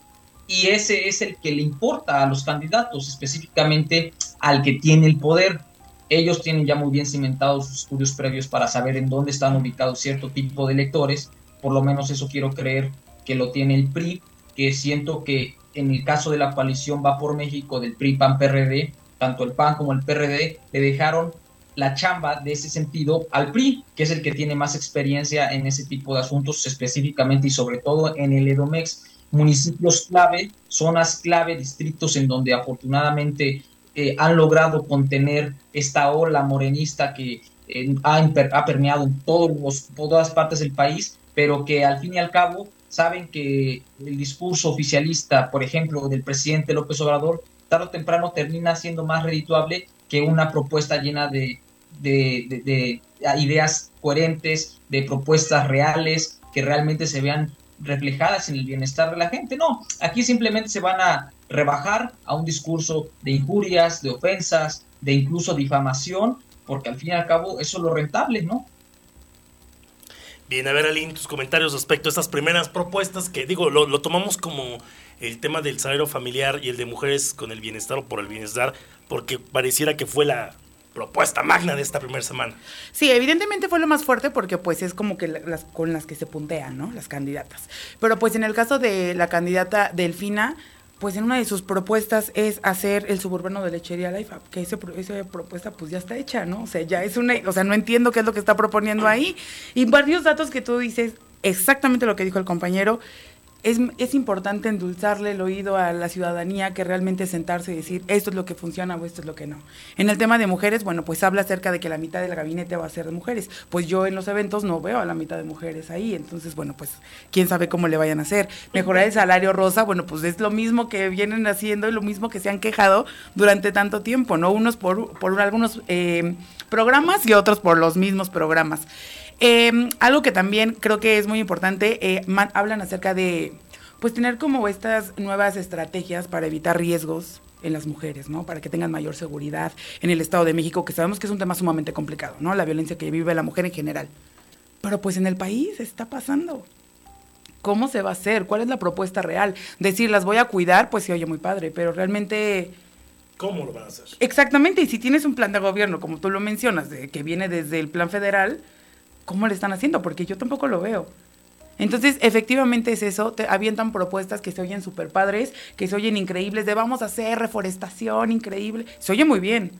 y ese es el que le importa a los candidatos, específicamente al que tiene el poder. Ellos tienen ya muy bien cimentados sus estudios previos para saber en dónde están ubicados cierto tipo de electores, por lo menos eso quiero creer que lo tiene el PRI, que siento que en el caso de la coalición Va por México del PRI PAN PRD, tanto el PAN como el PRD le dejaron la chamba de ese sentido al PRI, que es el que tiene más experiencia en ese tipo de asuntos específicamente y sobre todo en el EDOMEX. Municipios clave, zonas clave, distritos en donde afortunadamente eh, han logrado contener esta ola morenista que eh, ha, permeado en todos todas partes del país, pero que al fin y al cabo saben que el discurso oficialista, por ejemplo, del presidente López Obrador, tarde o temprano termina siendo más redituable que una propuesta llena de, de ideas coherentes, de propuestas reales, que realmente se vean reflejadas en el bienestar de la gente. No, aquí simplemente se van a rebajar a un discurso de injurias, de ofensas, de incluso difamación, porque al fin y al cabo eso es lo rentable, ¿no? Bien, a ver, Aline, tus comentarios respecto a estas primeras propuestas que, digo, lo, lo tomamos como el tema del salario familiar y el de mujeres con el bienestar o por el bienestar, porque pareciera que fue la, propuesta magna de esta primera semana. Sí, evidentemente fue lo más fuerte porque pues es como que las con las que se puntean, ¿no? Las candidatas. Pero pues en el caso de la candidata Delfina, pues en una de sus propuestas es hacer el suburbano de lechería la IFA, que esa propuesta pues ya está hecha, ¿no? O sea, ya es una, o sea, no entiendo qué es lo que está proponiendo ahí. Y varios datos que tú dices, exactamente lo que dijo el compañero, es, importante endulzarle el oído a la ciudadanía que realmente sentarse y decir esto es lo que funciona o esto es lo que no. En el tema de mujeres, bueno, pues habla acerca de que la mitad del gabinete va a ser de mujeres. Pues yo en los eventos no veo a la mitad de mujeres ahí, entonces, bueno, pues quién sabe cómo le vayan a hacer. Mejorar el salario rosa, bueno, pues es lo mismo que vienen haciendo y lo mismo que se han quejado durante tanto tiempo, ¿no? Unos por, por algunos eh, programas y otros por los mismos programas. Em, algo que también creo que es muy importante, eh, hablan acerca de pues tener como estas nuevas estrategias para evitar riesgos en las mujeres, ¿no? Para que tengan mayor seguridad en el Estado de México, que sabemos que es un tema sumamente complicado, ¿no? La violencia que vive la mujer en general. Pero pues en el país está pasando. ¿Cómo se va a hacer? ¿Cuál es la propuesta real? Decir, las voy a cuidar, pues sí, oye, muy padre, pero realmente... ¿Cómo lo van a hacer? Exactamente, y si tienes un plan de gobierno, como tú lo mencionas, de, que viene desde el plan federal, ¿cómo le están haciendo? Porque yo tampoco lo veo. Entonces, efectivamente es eso, te avientan propuestas que se oyen súper padres, que se oyen increíbles, de vamos a hacer reforestación increíble, se oye muy bien,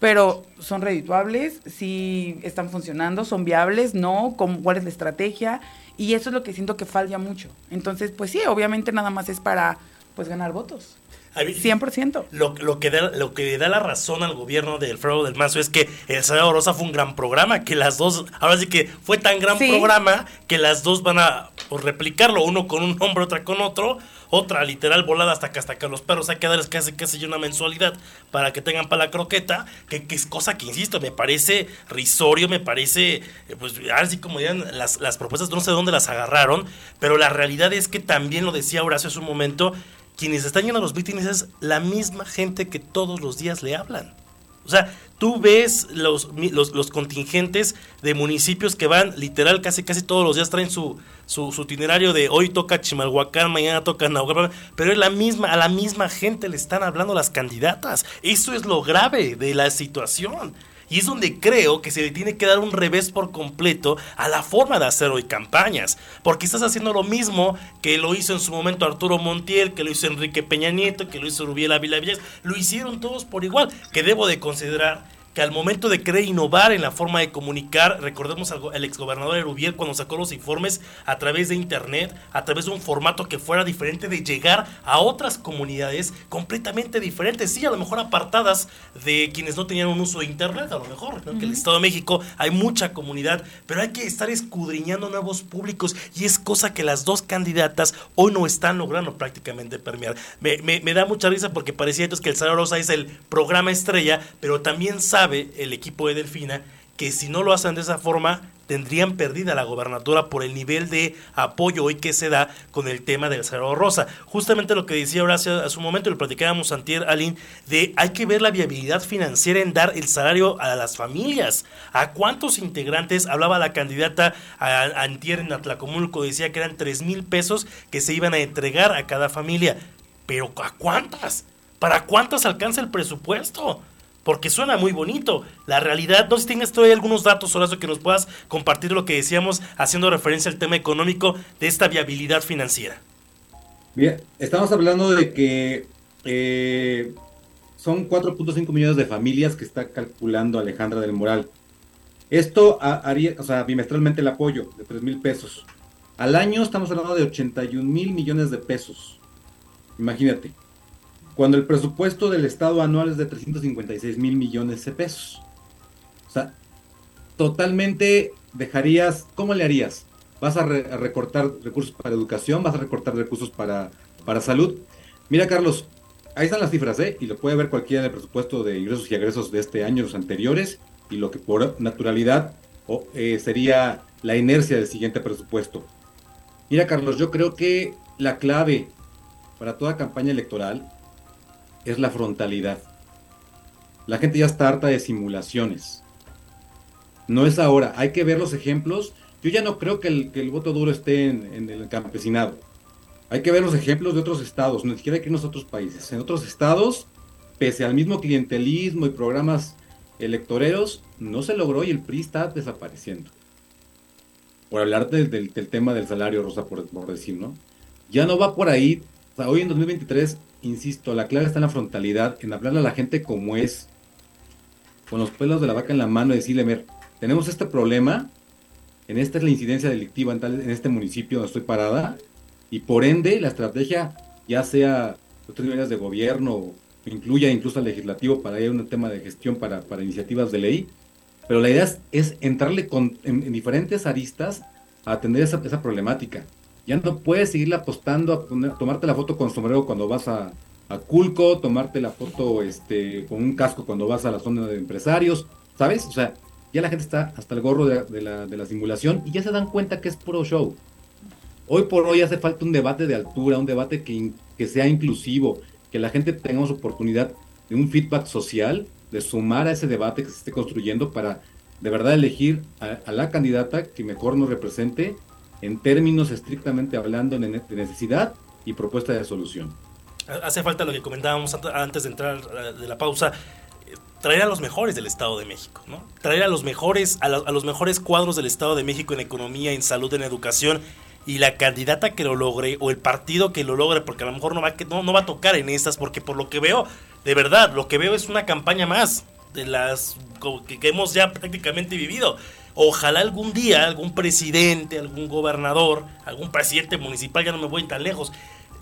pero son redituables, si están funcionando, son viables, no, cuál es la estrategia, y eso es lo que siento que falla mucho. Entonces, pues sí, obviamente nada más es para pues ganar votos. 100%. Lo, lo, que da, lo que da la razón al gobierno de Alfredo del Mazo es que El Salario Rosa fue un gran programa, que las dos, ahora sí que fue tan gran programa que las dos van a pues, replicarlo, uno con un nombre, otra con otro, otra literal volada hasta que hasta que los perros hay que darles casi casi una mensualidad para que tengan para la croqueta, que, es cosa que insisto, me parece risorio, me parece, eh, pues así como digan, las, las propuestas no sé dónde las agarraron, pero la realidad es que también lo decía Horacio hace un momento, quienes están yendo a los mítines es la misma gente que todos los días le hablan. O sea, tú ves los, los, contingentes de municipios que van literal casi casi todos los días traen su, su, itinerario de hoy toca Chimalhuacán, mañana toca Naucalpan, pero es la misma, a la misma gente le están hablando las candidatas. Eso es lo grave de la situación. Y es donde creo que se le tiene que dar un revés por completo a la forma de hacer hoy campañas. Porque estás haciendo lo mismo que lo hizo en su momento Arturo Montiel, que lo hizo Enrique Peña Nieto, que lo hizo Rubiel Ávila Villas. Lo hicieron todos por igual. Que debo de considerar que al momento de querer innovar en la forma de comunicar, recordemos al, exgobernador Erubiel cuando sacó los informes a través de internet, a través de un formato que fuera diferente, de llegar a otras comunidades completamente diferentes, sí, a lo mejor apartadas de quienes no tenían un uso de internet, a lo mejor, que el Estado de México hay mucha comunidad, pero hay que estar escudriñando nuevos públicos y es cosa que las dos candidatas hoy no están logrando prácticamente permear. Me, me, da mucha risa porque parecía entonces que el Salvador Rosa es el programa estrella, pero también sabe el equipo de Delfina que si no lo hacen de esa forma tendrían perdida la gobernatura por el nivel de apoyo hoy que se da con el tema del Cerro Rosa. Justamente lo que decía Horacio hace un momento, lo platicábamos antier, Aline, de hay que ver la viabilidad financiera en dar el salario a las familias. ¿A cuántos integrantes? Hablaba la candidata a, antier en Atlacomulco, decía que eran 3 mil pesos que se iban a entregar a cada familia. Pero ¿a cuántas? ¿Para cuántas alcanza el presupuesto? Porque suena muy bonito. La realidad, no sé si tengas todavía algunos datos, Horacio, que nos puedas compartir lo que decíamos, haciendo referencia al tema económico de esta viabilidad financiera. Bien, estamos hablando de que eh, son 4.5 millones de familias que está calculando Alejandra del Moral. Esto haría, o sea, bimestralmente el apoyo de 3 mil pesos. Al año estamos hablando de 81 mil millones de pesos. Imagínate cuando el presupuesto del Estado anual es de 356 mil millones de pesos. O sea, totalmente dejarías, ¿cómo le harías? ¿Vas a, recortar recursos para educación? ¿Vas a recortar recursos para, para salud? Mira, Carlos, ahí están las cifras, ¿eh? Y lo puede ver cualquiera del presupuesto de ingresos y egresos de este año, los anteriores, y lo que por naturalidad eh, sería la inercia del siguiente presupuesto. Mira, Carlos, yo creo que la clave para toda campaña electoral es la frontalidad. La gente ya está harta de simulaciones. No es ahora, hay que ver los ejemplos. Yo ya no creo que el, voto duro esté en, el campesinado. Hay que ver los ejemplos de otros estados, ni siquiera que irnos a otros países. En otros estados, pese al mismo clientelismo y programas electoreros, no se logró y el PRI está desapareciendo. Por hablar del, tema del salario, Rosa, por, por, decir, ¿no? Ya no va por ahí. hoy en 2023 insisto, la clave está en la frontalidad, en hablarle a la gente como es, con los pelos de la vaca en la mano y decirle, ver, tenemos este problema, en esta es la incidencia delictiva en, en este municipio donde estoy parada, y por ende la estrategia, ya sea otras niveles de gobierno, incluya incluso al legislativo para ir a un tema de gestión para, para iniciativas de ley, pero la idea es, entrarle con, en, diferentes aristas a atender esa, esa problemática. Ya no puedes seguirle apostando a tomarte la foto con sombrero cuando vas a, Culco, tomarte la foto este, con un casco cuando vas a la zona de empresarios, ¿sabes? O sea, ya la gente está hasta el gorro de, la, de la simulación y ya se dan cuenta que es puro show. Hoy por hoy hace falta un debate de altura, un debate que, sea inclusivo, que la gente tengamos oportunidad de un feedback social, de sumar a ese debate que se esté construyendo para de verdad elegir a la candidata que mejor nos represente en términos estrictamente hablando de necesidad y propuesta de solución. Hace falta lo que comentábamos antes de entrar eh, de la pausa, eh, traer a los mejores del Estado de México, ¿no? Traer a los mejores, a, los mejores cuadros del Estado de México en economía, en salud, en educación, y la candidata que lo logre, o el partido que lo logre, porque a lo mejor no va, no, no va a tocar en estas, porque por lo que veo, de verdad, lo que veo es una campaña más de las que hemos ya prácticamente vivido. Ojalá algún día algún presidente, algún gobernador, algún presidente municipal, ya no me voy tan lejos,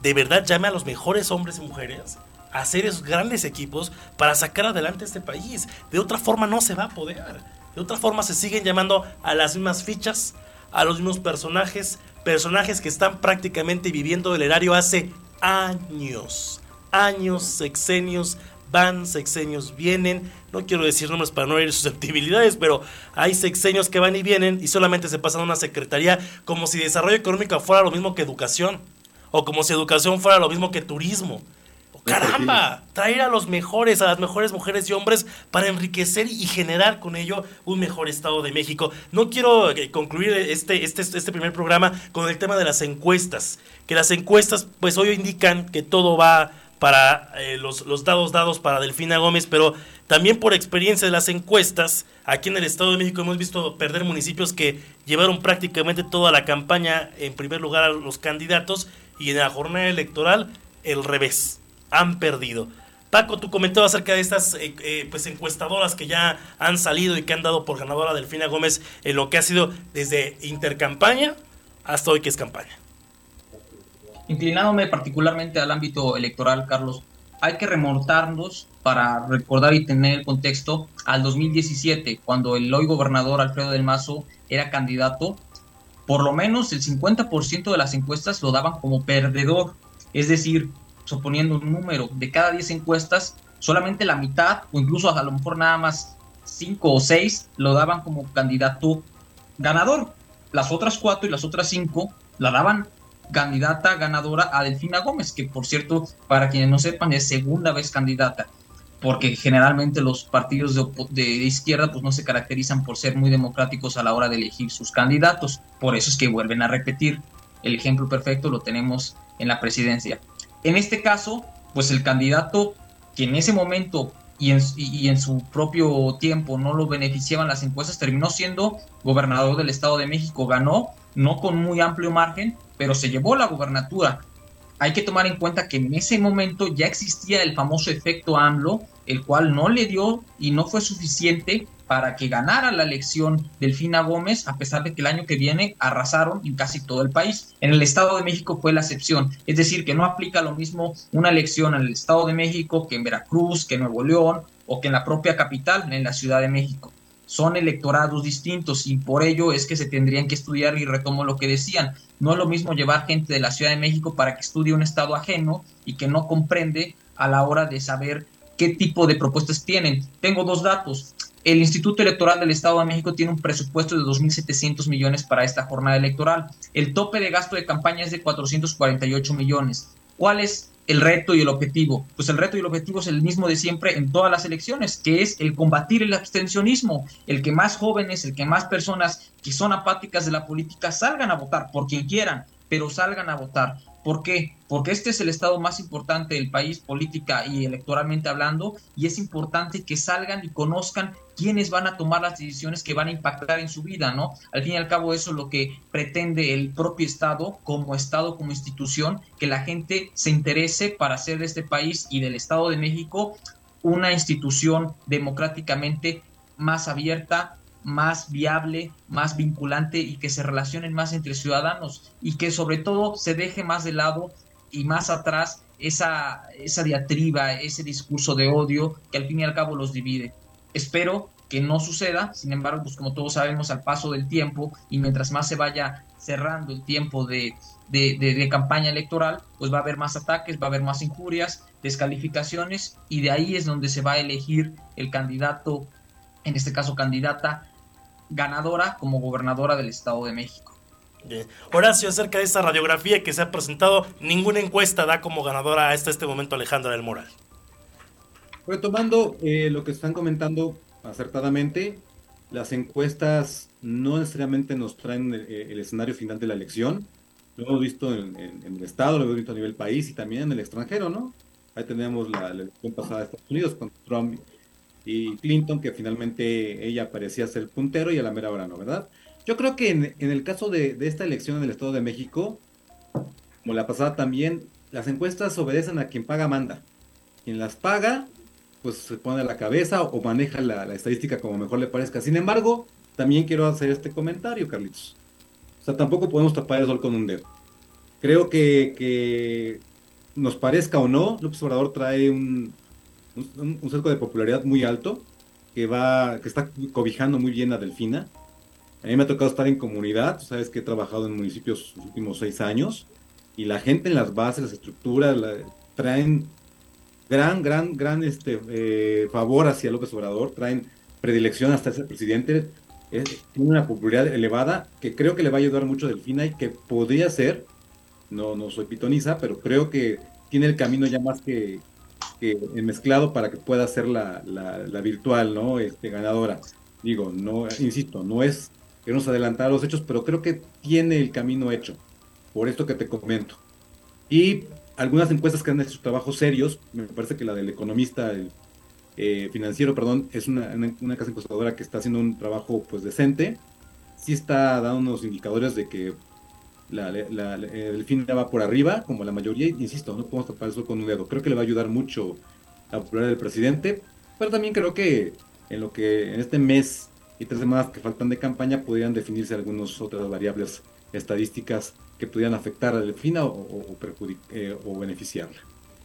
de verdad llame a los mejores hombres y mujeres hacer esos grandes equipos para sacar adelante este país. De otra forma no se va a poder. De otra forma se siguen llamando a las mismas fichas, a los mismos personajes, personajes que están prácticamente viviendo el erario hace años, años, sexenios, van, sexenios vienen. No quiero decir nombres para no herir susceptibilidades, pero hay sexenios que van y vienen y solamente se pasan a una secretaría como si desarrollo económico fuera lo mismo que educación, o como si educación fuera lo mismo que turismo. Caramba, traer a los mejores, a las mejores mujeres y hombres para enriquecer y generar con ello un mejor Estado de México. No quiero eh, concluir este, este, este primer programa con el tema de las encuestas, que las encuestas pues hoy indican que todo va para eh, los, dados dados para Delfina Gómez, pero también por experiencia de las encuestas, aquí en el Estado de México hemos visto perder municipios que llevaron prácticamente toda la campaña en primer lugar a los candidatos y en la jornada electoral el revés, han perdido. Paco, tu comentado acerca de estas eh, eh, pues encuestadoras que ya han salido y que han dado por ganadora Delfina Gómez en lo que ha sido desde intercampaña hasta hoy que es campaña. Inclinándome particularmente al ámbito electoral, Carlos, hay que remontarnos para recordar y tener el contexto al 2017, cuando el hoy gobernador Alfredo del Mazo era candidato. Por lo menos el 50% de las encuestas lo daban como perdedor. Es decir, suponiendo un número de cada 10 encuestas, solamente la mitad o incluso a lo mejor nada más 5 o 6 lo daban como candidato ganador. Las otras 4 y las otras 5 la daban candidata ganadora a Delfina Gómez, que por cierto, para quienes no sepan, es segunda vez candidata, porque generalmente los partidos de, izquierda pues no se caracterizan por ser muy democráticos a la hora de elegir sus candidatos, por eso es que vuelven a repetir. El ejemplo perfecto lo tenemos en la presidencia. En este caso, pues el candidato que en ese momento y en, y en, su propio tiempo no lo beneficiaban las encuestas, terminó siendo gobernador del Estado de México, ganó, no con muy amplio margen, pero se llevó la gubernatura. Hay que tomar en cuenta que en ese momento ya existía el famoso efecto AMLO, el cual no le dio y no fue suficiente para que ganara la elección Delfina Gómez, a pesar de que el año que viene arrasaron en casi todo el país. En el Estado de México fue la excepción, es decir, que no aplica lo mismo una elección en el Estado de México que en Veracruz, que en Nuevo León o que en la propia capital, en la Ciudad de México son electorados distintos y por ello es que se tendrían que estudiar y retomo lo que decían. No es lo mismo llevar gente de la Ciudad de México para que estudie un estado ajeno y que no comprende a la hora de saber qué tipo de propuestas tienen. Tengo dos datos. El Instituto Electoral del Estado de México tiene un presupuesto de 2.700 millones para esta jornada electoral. El tope de gasto de campaña es de 448 millones. ¿Cuál es el reto y el objetivo? Pues el reto y el objetivo es el mismo de siempre en todas las elecciones, que es el combatir el abstencionismo, el que más jóvenes, el que más personas que son apáticas de la política salgan a votar por quien quieran, pero salgan a votar. ¿Por qué? Porque este es el estado más importante del país, política y electoralmente hablando, y es importante que salgan y conozcan quiénes van a tomar las decisiones que van a impactar en su vida, ¿no? Al fin y al cabo eso es lo que pretende el propio Estado, como Estado, como institución, que la gente se interese para hacer de este país y del Estado de México una institución democráticamente más abierta, más viable, más vinculante y que se relacionen más entre ciudadanos y que sobre todo se deje más de lado y más atrás esa, esa diatriba, ese discurso de odio que al fin y al cabo los divide. Espero que no suceda, sin embargo, pues como todos sabemos, al paso del tiempo y mientras más se vaya cerrando el tiempo de, de, de, campaña electoral, pues va a haber más ataques, va a haber más injurias, descalificaciones y de ahí es donde se va a elegir el candidato, en este caso candidata ganadora como gobernadora del Estado de México. Horacio, acerca de esta radiografía que se ha presentado, ninguna encuesta da como ganadora hasta este momento Alejandra del Moral. Retomando eh, lo que están comentando acertadamente, las encuestas no necesariamente nos traen eh, el, escenario final de la elección. Lo hemos visto en, el Estado, lo hemos visto a nivel país y también en el extranjero, ¿no? Ahí tenemos la, la elección pasada de Estados Unidos con Trump y Clinton, que finalmente ella parecía ser puntero y a la mera hora no, ¿verdad? Yo creo que en, el caso de, esta elección en el Estado de México, como la pasada también, las encuestas obedecen a quien paga manda. Quien las paga, pues se pone a la cabeza o maneja la, estadística como mejor le parezca. Sin embargo, también quiero hacer este comentario, Carlitos. O sea, tampoco podemos tapar el sol con un dedo. Creo que, que nos parezca o no, López Obrador trae un, un, cerco de popularidad muy alto que va, que está cobijando muy bien a Delfina. A mí me ha tocado estar en comunidad, sabes que he trabajado en municipios los últimos seis años, y la gente en las bases, las estructuras, traen gran, gran, gran este, eh, favor hacia López Obrador, traen predilección hasta ese presidente, tiene una popularidad elevada que creo que le va a ayudar mucho a Delfina y que podría ser, no, no soy pitoniza, pero creo que tiene el camino ya más que, que mezclado para que pueda ser la, la, virtual, ¿no? Este, ganadora. Digo, no, insisto, no es que nos adelantar los hechos, pero creo que tiene el camino hecho, por esto que te comento. Y algunas encuestas que han hecho trabajos serios, me parece que la del economista eh, financiero, perdón, es una, una, casa encuestadora que está haciendo un trabajo pues decente, sí está dando unos indicadores de que la, la, el fin va por arriba, como la mayoría, insisto, no podemos tapar eso con un dedo. Creo que le va a ayudar mucho la popularidad del presidente, pero también creo que en lo que en este mes y tres semanas que faltan de campaña podrían definirse algunas otras variables estadísticas que pudieran afectar a Delfina o, o, eh, o beneficiarla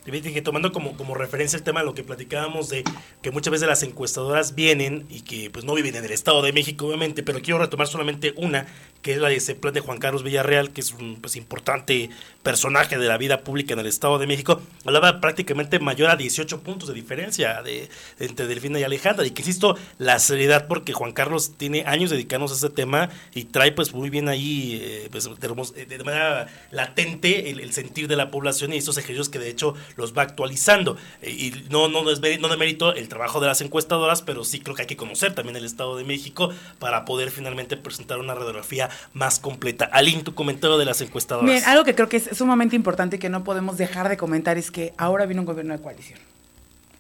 que tomando como, como referencia el tema de lo que platicábamos de que muchas veces las encuestadoras vienen y que pues no viven en el Estado de México, obviamente, pero quiero retomar solamente una, que es de ese plan de Juan Carlos Villarreal, que es un pues, importante personaje de la vida pública en el Estado de México. Hablaba prácticamente mayor a 18 puntos de diferencia de, entre Delfina y Alejandra. Y que insisto, la seriedad, porque Juan Carlos tiene años dedicándose a ese tema y trae pues muy bien ahí, eh, pues, de, manera latente el, el sentir de la población y esos ejercicios que de hecho los va actualizando. Eh, y no, no, no de mérito el trabajo de las encuestadoras, pero sí creo que hay que conocer también el Estado de México para poder finalmente presentar una radiografía más completa. Alin, tu comentario de las encuestadoras. Bien, algo que creo que es sumamente importante y que no podemos dejar de comentar es que ahora viene un gobierno de coalición.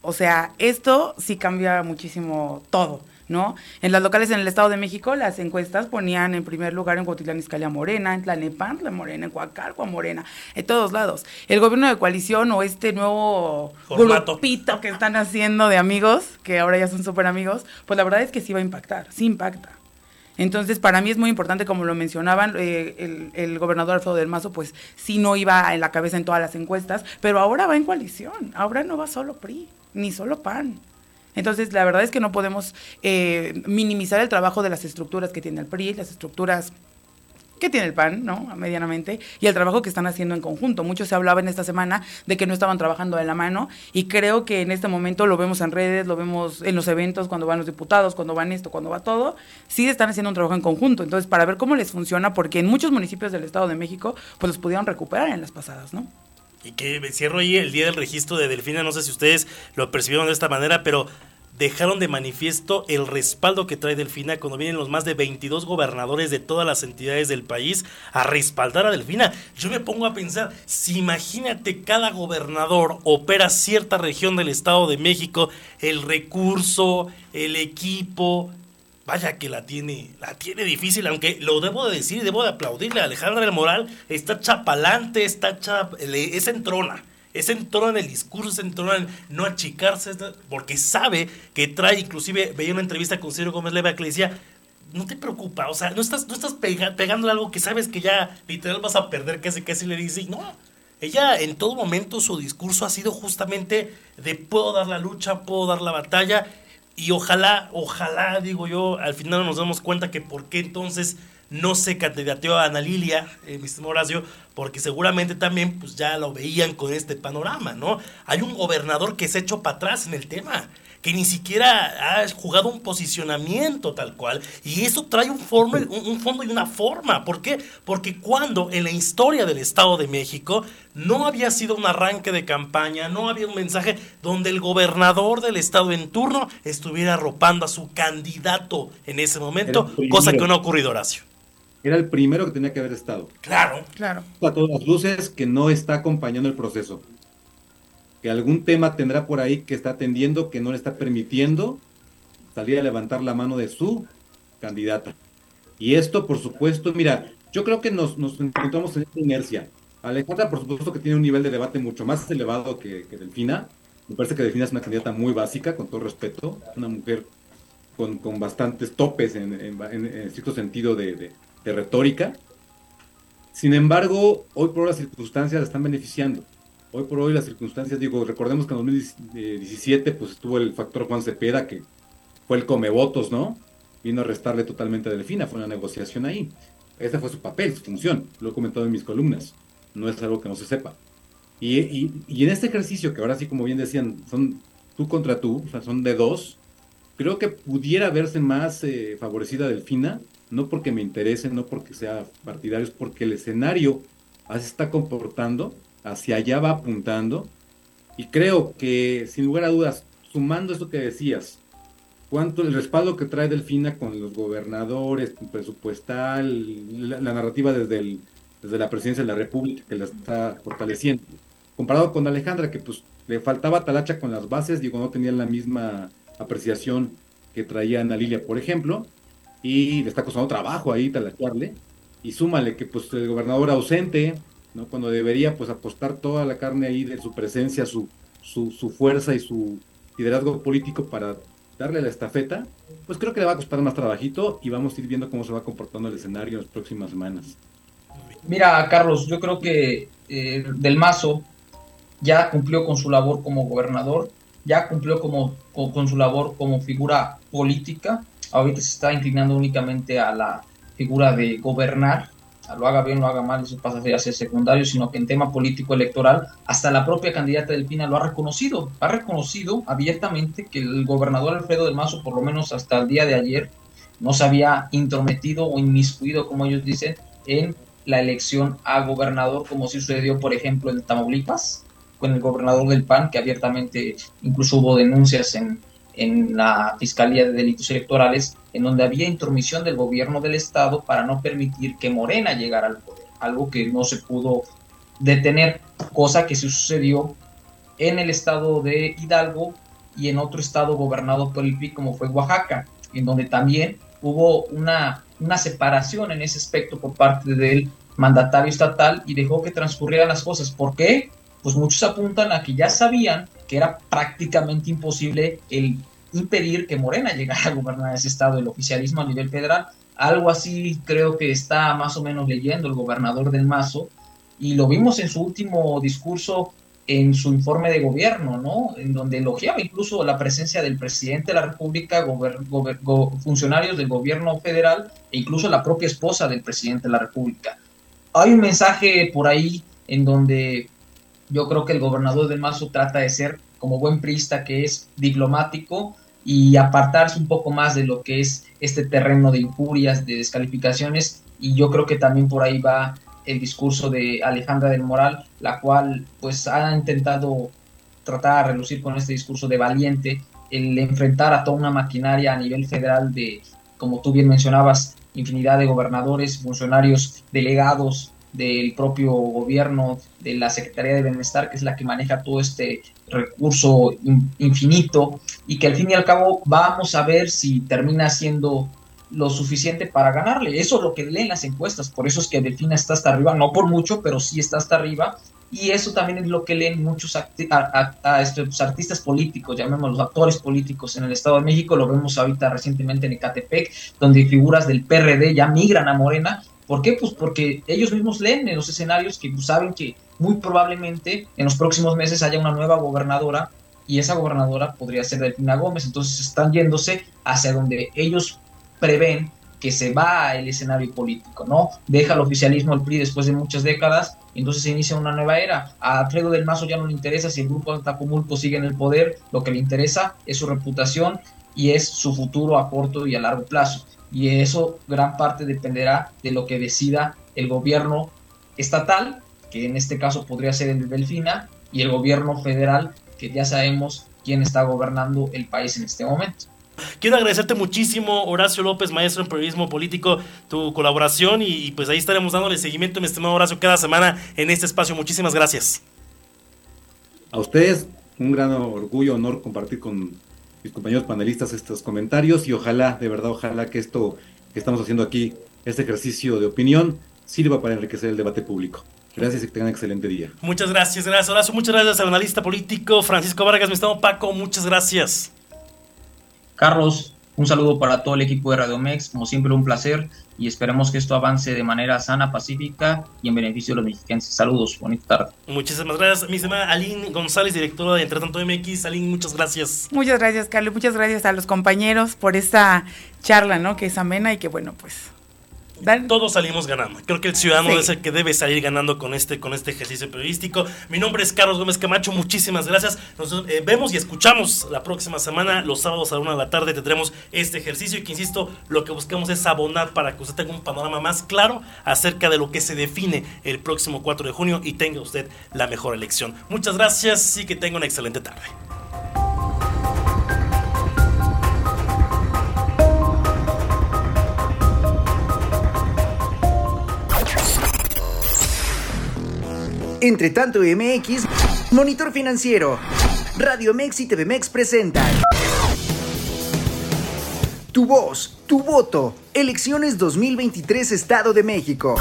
O sea, esto sí cambia muchísimo todo. ¿no? En las locales en el Estado de México, las encuestas ponían en primer lugar en Cuautitlán Izcalli Morena, en Tlanepantla Morena, en Coacalco Morena, en todos lados. El gobierno de coalición o este nuevo grupito que están haciendo de amigos, que ahora ya son súper amigos, pues la verdad es que sí va a impactar, sí impacta. Entonces, para mí es muy importante, como lo mencionaban, eh, el, el, gobernador Alfredo del Mazo, pues sí no iba en la cabeza en todas las encuestas, pero ahora va en coalición, ahora no va solo PRI, ni solo PAN. Entonces, la verdad es que no podemos eh, minimizar el trabajo de las estructuras que tiene el PRI, las estructuras que tiene el PAN, ¿no? Medianamente, y el trabajo que están haciendo en conjunto. Mucho se hablaba en esta semana de que no estaban trabajando de la mano, y creo que en este momento lo vemos en redes, lo vemos en los eventos, cuando van los diputados, cuando van esto, cuando va todo, sí están haciendo un trabajo en conjunto. Entonces, para ver cómo les funciona, porque en muchos municipios del Estado de México, pues los pudieron recuperar en las pasadas, ¿no? Y que cierro ahí el día del registro de Delfina, no sé si ustedes lo percibieron de esta manera, pero dejaron de manifiesto el respaldo que trae Delfina cuando vienen los más de 22 gobernadores de todas las entidades del país a respaldar a Delfina. Yo me pongo a pensar, si imagínate cada gobernador opera cierta región del Estado de México, el recurso, el equipo, vaya que la tiene, la tiene difícil, aunque lo debo de decir, debo de aplaudirle. Alejandra del Moral está chapalante, está chap, es entrona. Es entrona en el discurso, es entrona en no achicarse, porque sabe que trae, inclusive veía una entrevista con Ciro Gómez Leva que le decía, no te preocupa, o sea, no estás, no estás pegándole algo que sabes que ya literal vas a perder, casi casi le dice, no, ella en todo momento su discurso ha sido justamente de puedo dar la lucha, puedo dar la batalla y ojalá, ojalá, digo yo, al final nos damos cuenta que por qué entonces no se candidateó a Ana Lilia, eh, mi Horacio, porque seguramente también pues ya lo veían con este panorama, ¿no? Hay un gobernador que se ha hecho para atrás en el tema que ni siquiera ha jugado un posicionamiento tal cual. Y eso trae un, un, fondo y una forma. ¿Por qué? Porque cuando en la historia del Estado de México no había sido un arranque de campaña, no había un mensaje donde el gobernador del Estado en turno estuviera arropando a su candidato en ese momento, cosa que no ha ocurrido, Horacio. Era el primero que tenía que haber estado. Claro, claro. A todas las luces que no está acompañando el proceso que algún tema tendrá por ahí que está atendiendo que no le está permitiendo salir a levantar la mano de su candidata. Y esto, por supuesto, mira, yo creo que nos, encontramos en esta inercia. Alejandra, por supuesto, que tiene un nivel de debate mucho más elevado que, Delfina. Me parece que Delfina es una candidata muy básica, con todo respeto, una mujer con, bastantes topes en, en, cierto sentido de, de retórica. Sin embargo, hoy por las circunstancias la están beneficiando Hoy por hoy las circunstancias, digo, recordemos que en 2017 pues estuvo el factor Juan Cepeda, que fue el come votos, ¿no? Vino a restarle totalmente a Delfina, fue una negociación ahí. Ese fue su papel, su función, lo he comentado en mis columnas, no es algo que no se sepa. Y, y, en este ejercicio, que ahora sí, como bien decían, son tú contra tú, o sea, son de dos, creo que pudiera verse más eh, favorecida Delfina, no porque me interese, no porque sea partidario, es porque el escenario se está comportando, hacia allá va apuntando, y creo que, sin lugar a dudas, sumando esto que decías, cuánto el respaldo que trae Delfina con los gobernadores, presupuestal, la, narrativa desde, desde la presidencia de la República que la está fortaleciendo, comparado con Alejandra, que pues le faltaba talacha con las bases, digo, no tenían la misma apreciación que traía Ana Lilia, por ejemplo, y le está costando trabajo ahí talacharle, y súmale que pues el gobernador ausente, ¿no? Cuando debería pues apostar toda la carne ahí de su presencia, su, su, su fuerza y su liderazgo político para darle la estafeta, pues creo que le va a costar más trabajito y vamos a ir viendo cómo se va comportando el escenario en las próximas semanas. Mira, Carlos, yo creo que eh, Del Mazo ya cumplió con su labor como gobernador, ya cumplió como, con, su labor como figura política, ahorita se está inclinando únicamente a la figura de gobernar, lo haga bien, lo haga mal, eso pasa a ser secundario, sino que en tema político electoral, hasta la propia candidata del PINA lo ha reconocido, ha reconocido abiertamente que el gobernador Alfredo del Mazo, por lo menos hasta el día de ayer, no se había intrometido o inmiscuido, como ellos dicen, en la elección a gobernador, como si sucedió, por ejemplo, en Tamaulipas, con el gobernador del PAN, que abiertamente incluso hubo denuncias en, en la Fiscalía de Delitos Electorales, en donde había intromisión del gobierno del Estado para no permitir que Morena llegara al poder, algo que no se pudo detener, cosa que sucedió en el estado de Hidalgo y en otro estado gobernado por el PRI como fue Oaxaca, en donde también hubo una, una separación en ese aspecto por parte del mandatario estatal y dejó que transcurrieran las cosas. ¿Por qué? Pues muchos apuntan a que ya sabían que era prácticamente imposible el impedir que Morena llegara a gobernar ese estado, el oficialismo a nivel federal. Algo así creo que está más o menos leyendo el gobernador del Mazo y lo vimos en su último discurso en su informe de gobierno, ¿no? En donde elogiaba incluso la presencia del presidente de la República, funcionarios del gobierno federal e incluso la propia esposa del presidente de la República. Hay un mensaje por ahí en donde yo creo que el gobernador del Mazo trata de ser como buen priista que es diplomático y apartarse un poco más de lo que es este terreno de injurias, de descalificaciones. Y yo creo que también por ahí va el discurso de Alejandra del Moral, la cual pues ha intentado tratar de relucir con este discurso de valiente el enfrentar a toda una maquinaria a nivel federal de, como tú bien mencionabas, infinidad de gobernadores, funcionarios, delegados, del propio gobierno, de la Secretaría de Bienestar, que es la que maneja todo este recurso infinito, y que al fin y al cabo vamos a ver si termina siendo lo suficiente para ganarle. Eso es lo que leen las encuestas, por eso es que Delfina está hasta arriba, no por mucho, pero sí está hasta arriba, y eso también es lo que leen muchos artistas políticos, llamémoslos actores políticos en el Estado de México, lo vemos ahorita recientemente en Ecatepec, donde figuras del PRD ya migran a Morena ¿Por qué? Pues porque ellos mismos leen en los escenarios que saben que muy probablemente en los próximos meses haya una nueva gobernadora y esa gobernadora podría ser Delfina Gómez. Entonces están yéndose hacia donde ellos prevén que se va el escenario político, ¿no? Deja el oficialismo el PRI después de muchas décadas entonces se inicia una nueva era. A Alfredo del Mazo ya no le interesa si el grupo Atacumulco sigue en el poder, lo que le interesa es su reputación y es su futuro a corto y a largo plazo y eso gran parte dependerá de lo que decida el gobierno estatal, que en este caso podría ser el de Delfina, y el gobierno federal, que ya sabemos quién está gobernando el país en este momento. Quiero agradecerte muchísimo, Horacio López, maestro en periodismo político, tu colaboración y, pues ahí estaremos dándole seguimiento, mi estimado Horacio, cada semana en este espacio. Muchísimas gracias. A ustedes, un gran orgullo, honor compartir con mis compañeros panelistas estos comentarios y ojalá, de verdad, ojalá que esto que estamos haciendo aquí, este ejercicio de opinión, sirva para enriquecer el debate público. Gracias y que tengan un excelente día. Muchas gracias, gracias Horacio. Muchas gracias al analista político Francisco Vargas, mi estado Paco, muchas gracias. Carlos, Un saludo para todo el equipo de Radio Mex, como siempre un placer y esperemos que esto avance de manera sana, pacífica y en beneficio de los mexicanos. Saludos, bonita tarde. Muchísimas gracias, mi semana Aline González, directora de Entre Tanto MX. Aline, muchas gracias. Muchas gracias, Carlos. Muchas gracias a los compañeros por esta charla, ¿no? Que es amena y que, bueno, pues todos salimos ganando. Creo que el ciudadano es el que debe salir ganando con este, con este ejercicio periodístico. Mi nombre es Carlos Gómez Camacho, muchísimas gracias. Nos eh, vemos y escuchamos la próxima semana, los sábados a la una de la tarde tendremos este ejercicio y que insisto, lo que buscamos es abonar para que usted tenga un panorama más claro acerca de lo que se define el próximo 4 de junio y tenga usted la mejor elección. Muchas gracias y que tenga una excelente tarde. Entre tanto MX, Monitor Financiero, Radio Mex y TV Mex presentan Tu voz, tu voto, Elecciones 2023 Estado de México.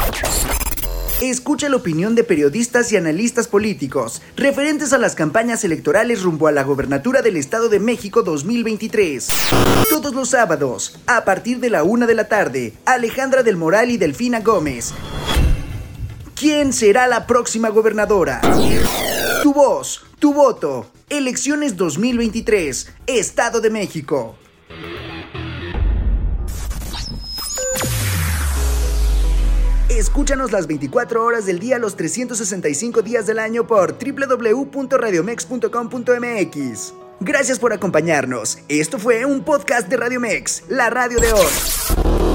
Escucha la opinión de periodistas y analistas políticos referentes a las campañas electorales rumbo a la gobernatura del Estado de México 2023. Todos los sábados, a partir de la una de la tarde, Alejandra del Moral y Delfina Gómez ¿Quién será la próxima gobernadora? Tu voz, tu voto. Elecciones 2023, Estado de México. Escúchanos las 24 horas del día, los 365 días del año por www.radiomex.com.mx. Gracias por acompañarnos. Esto fue un podcast de Radio Mex, la radio de hoy.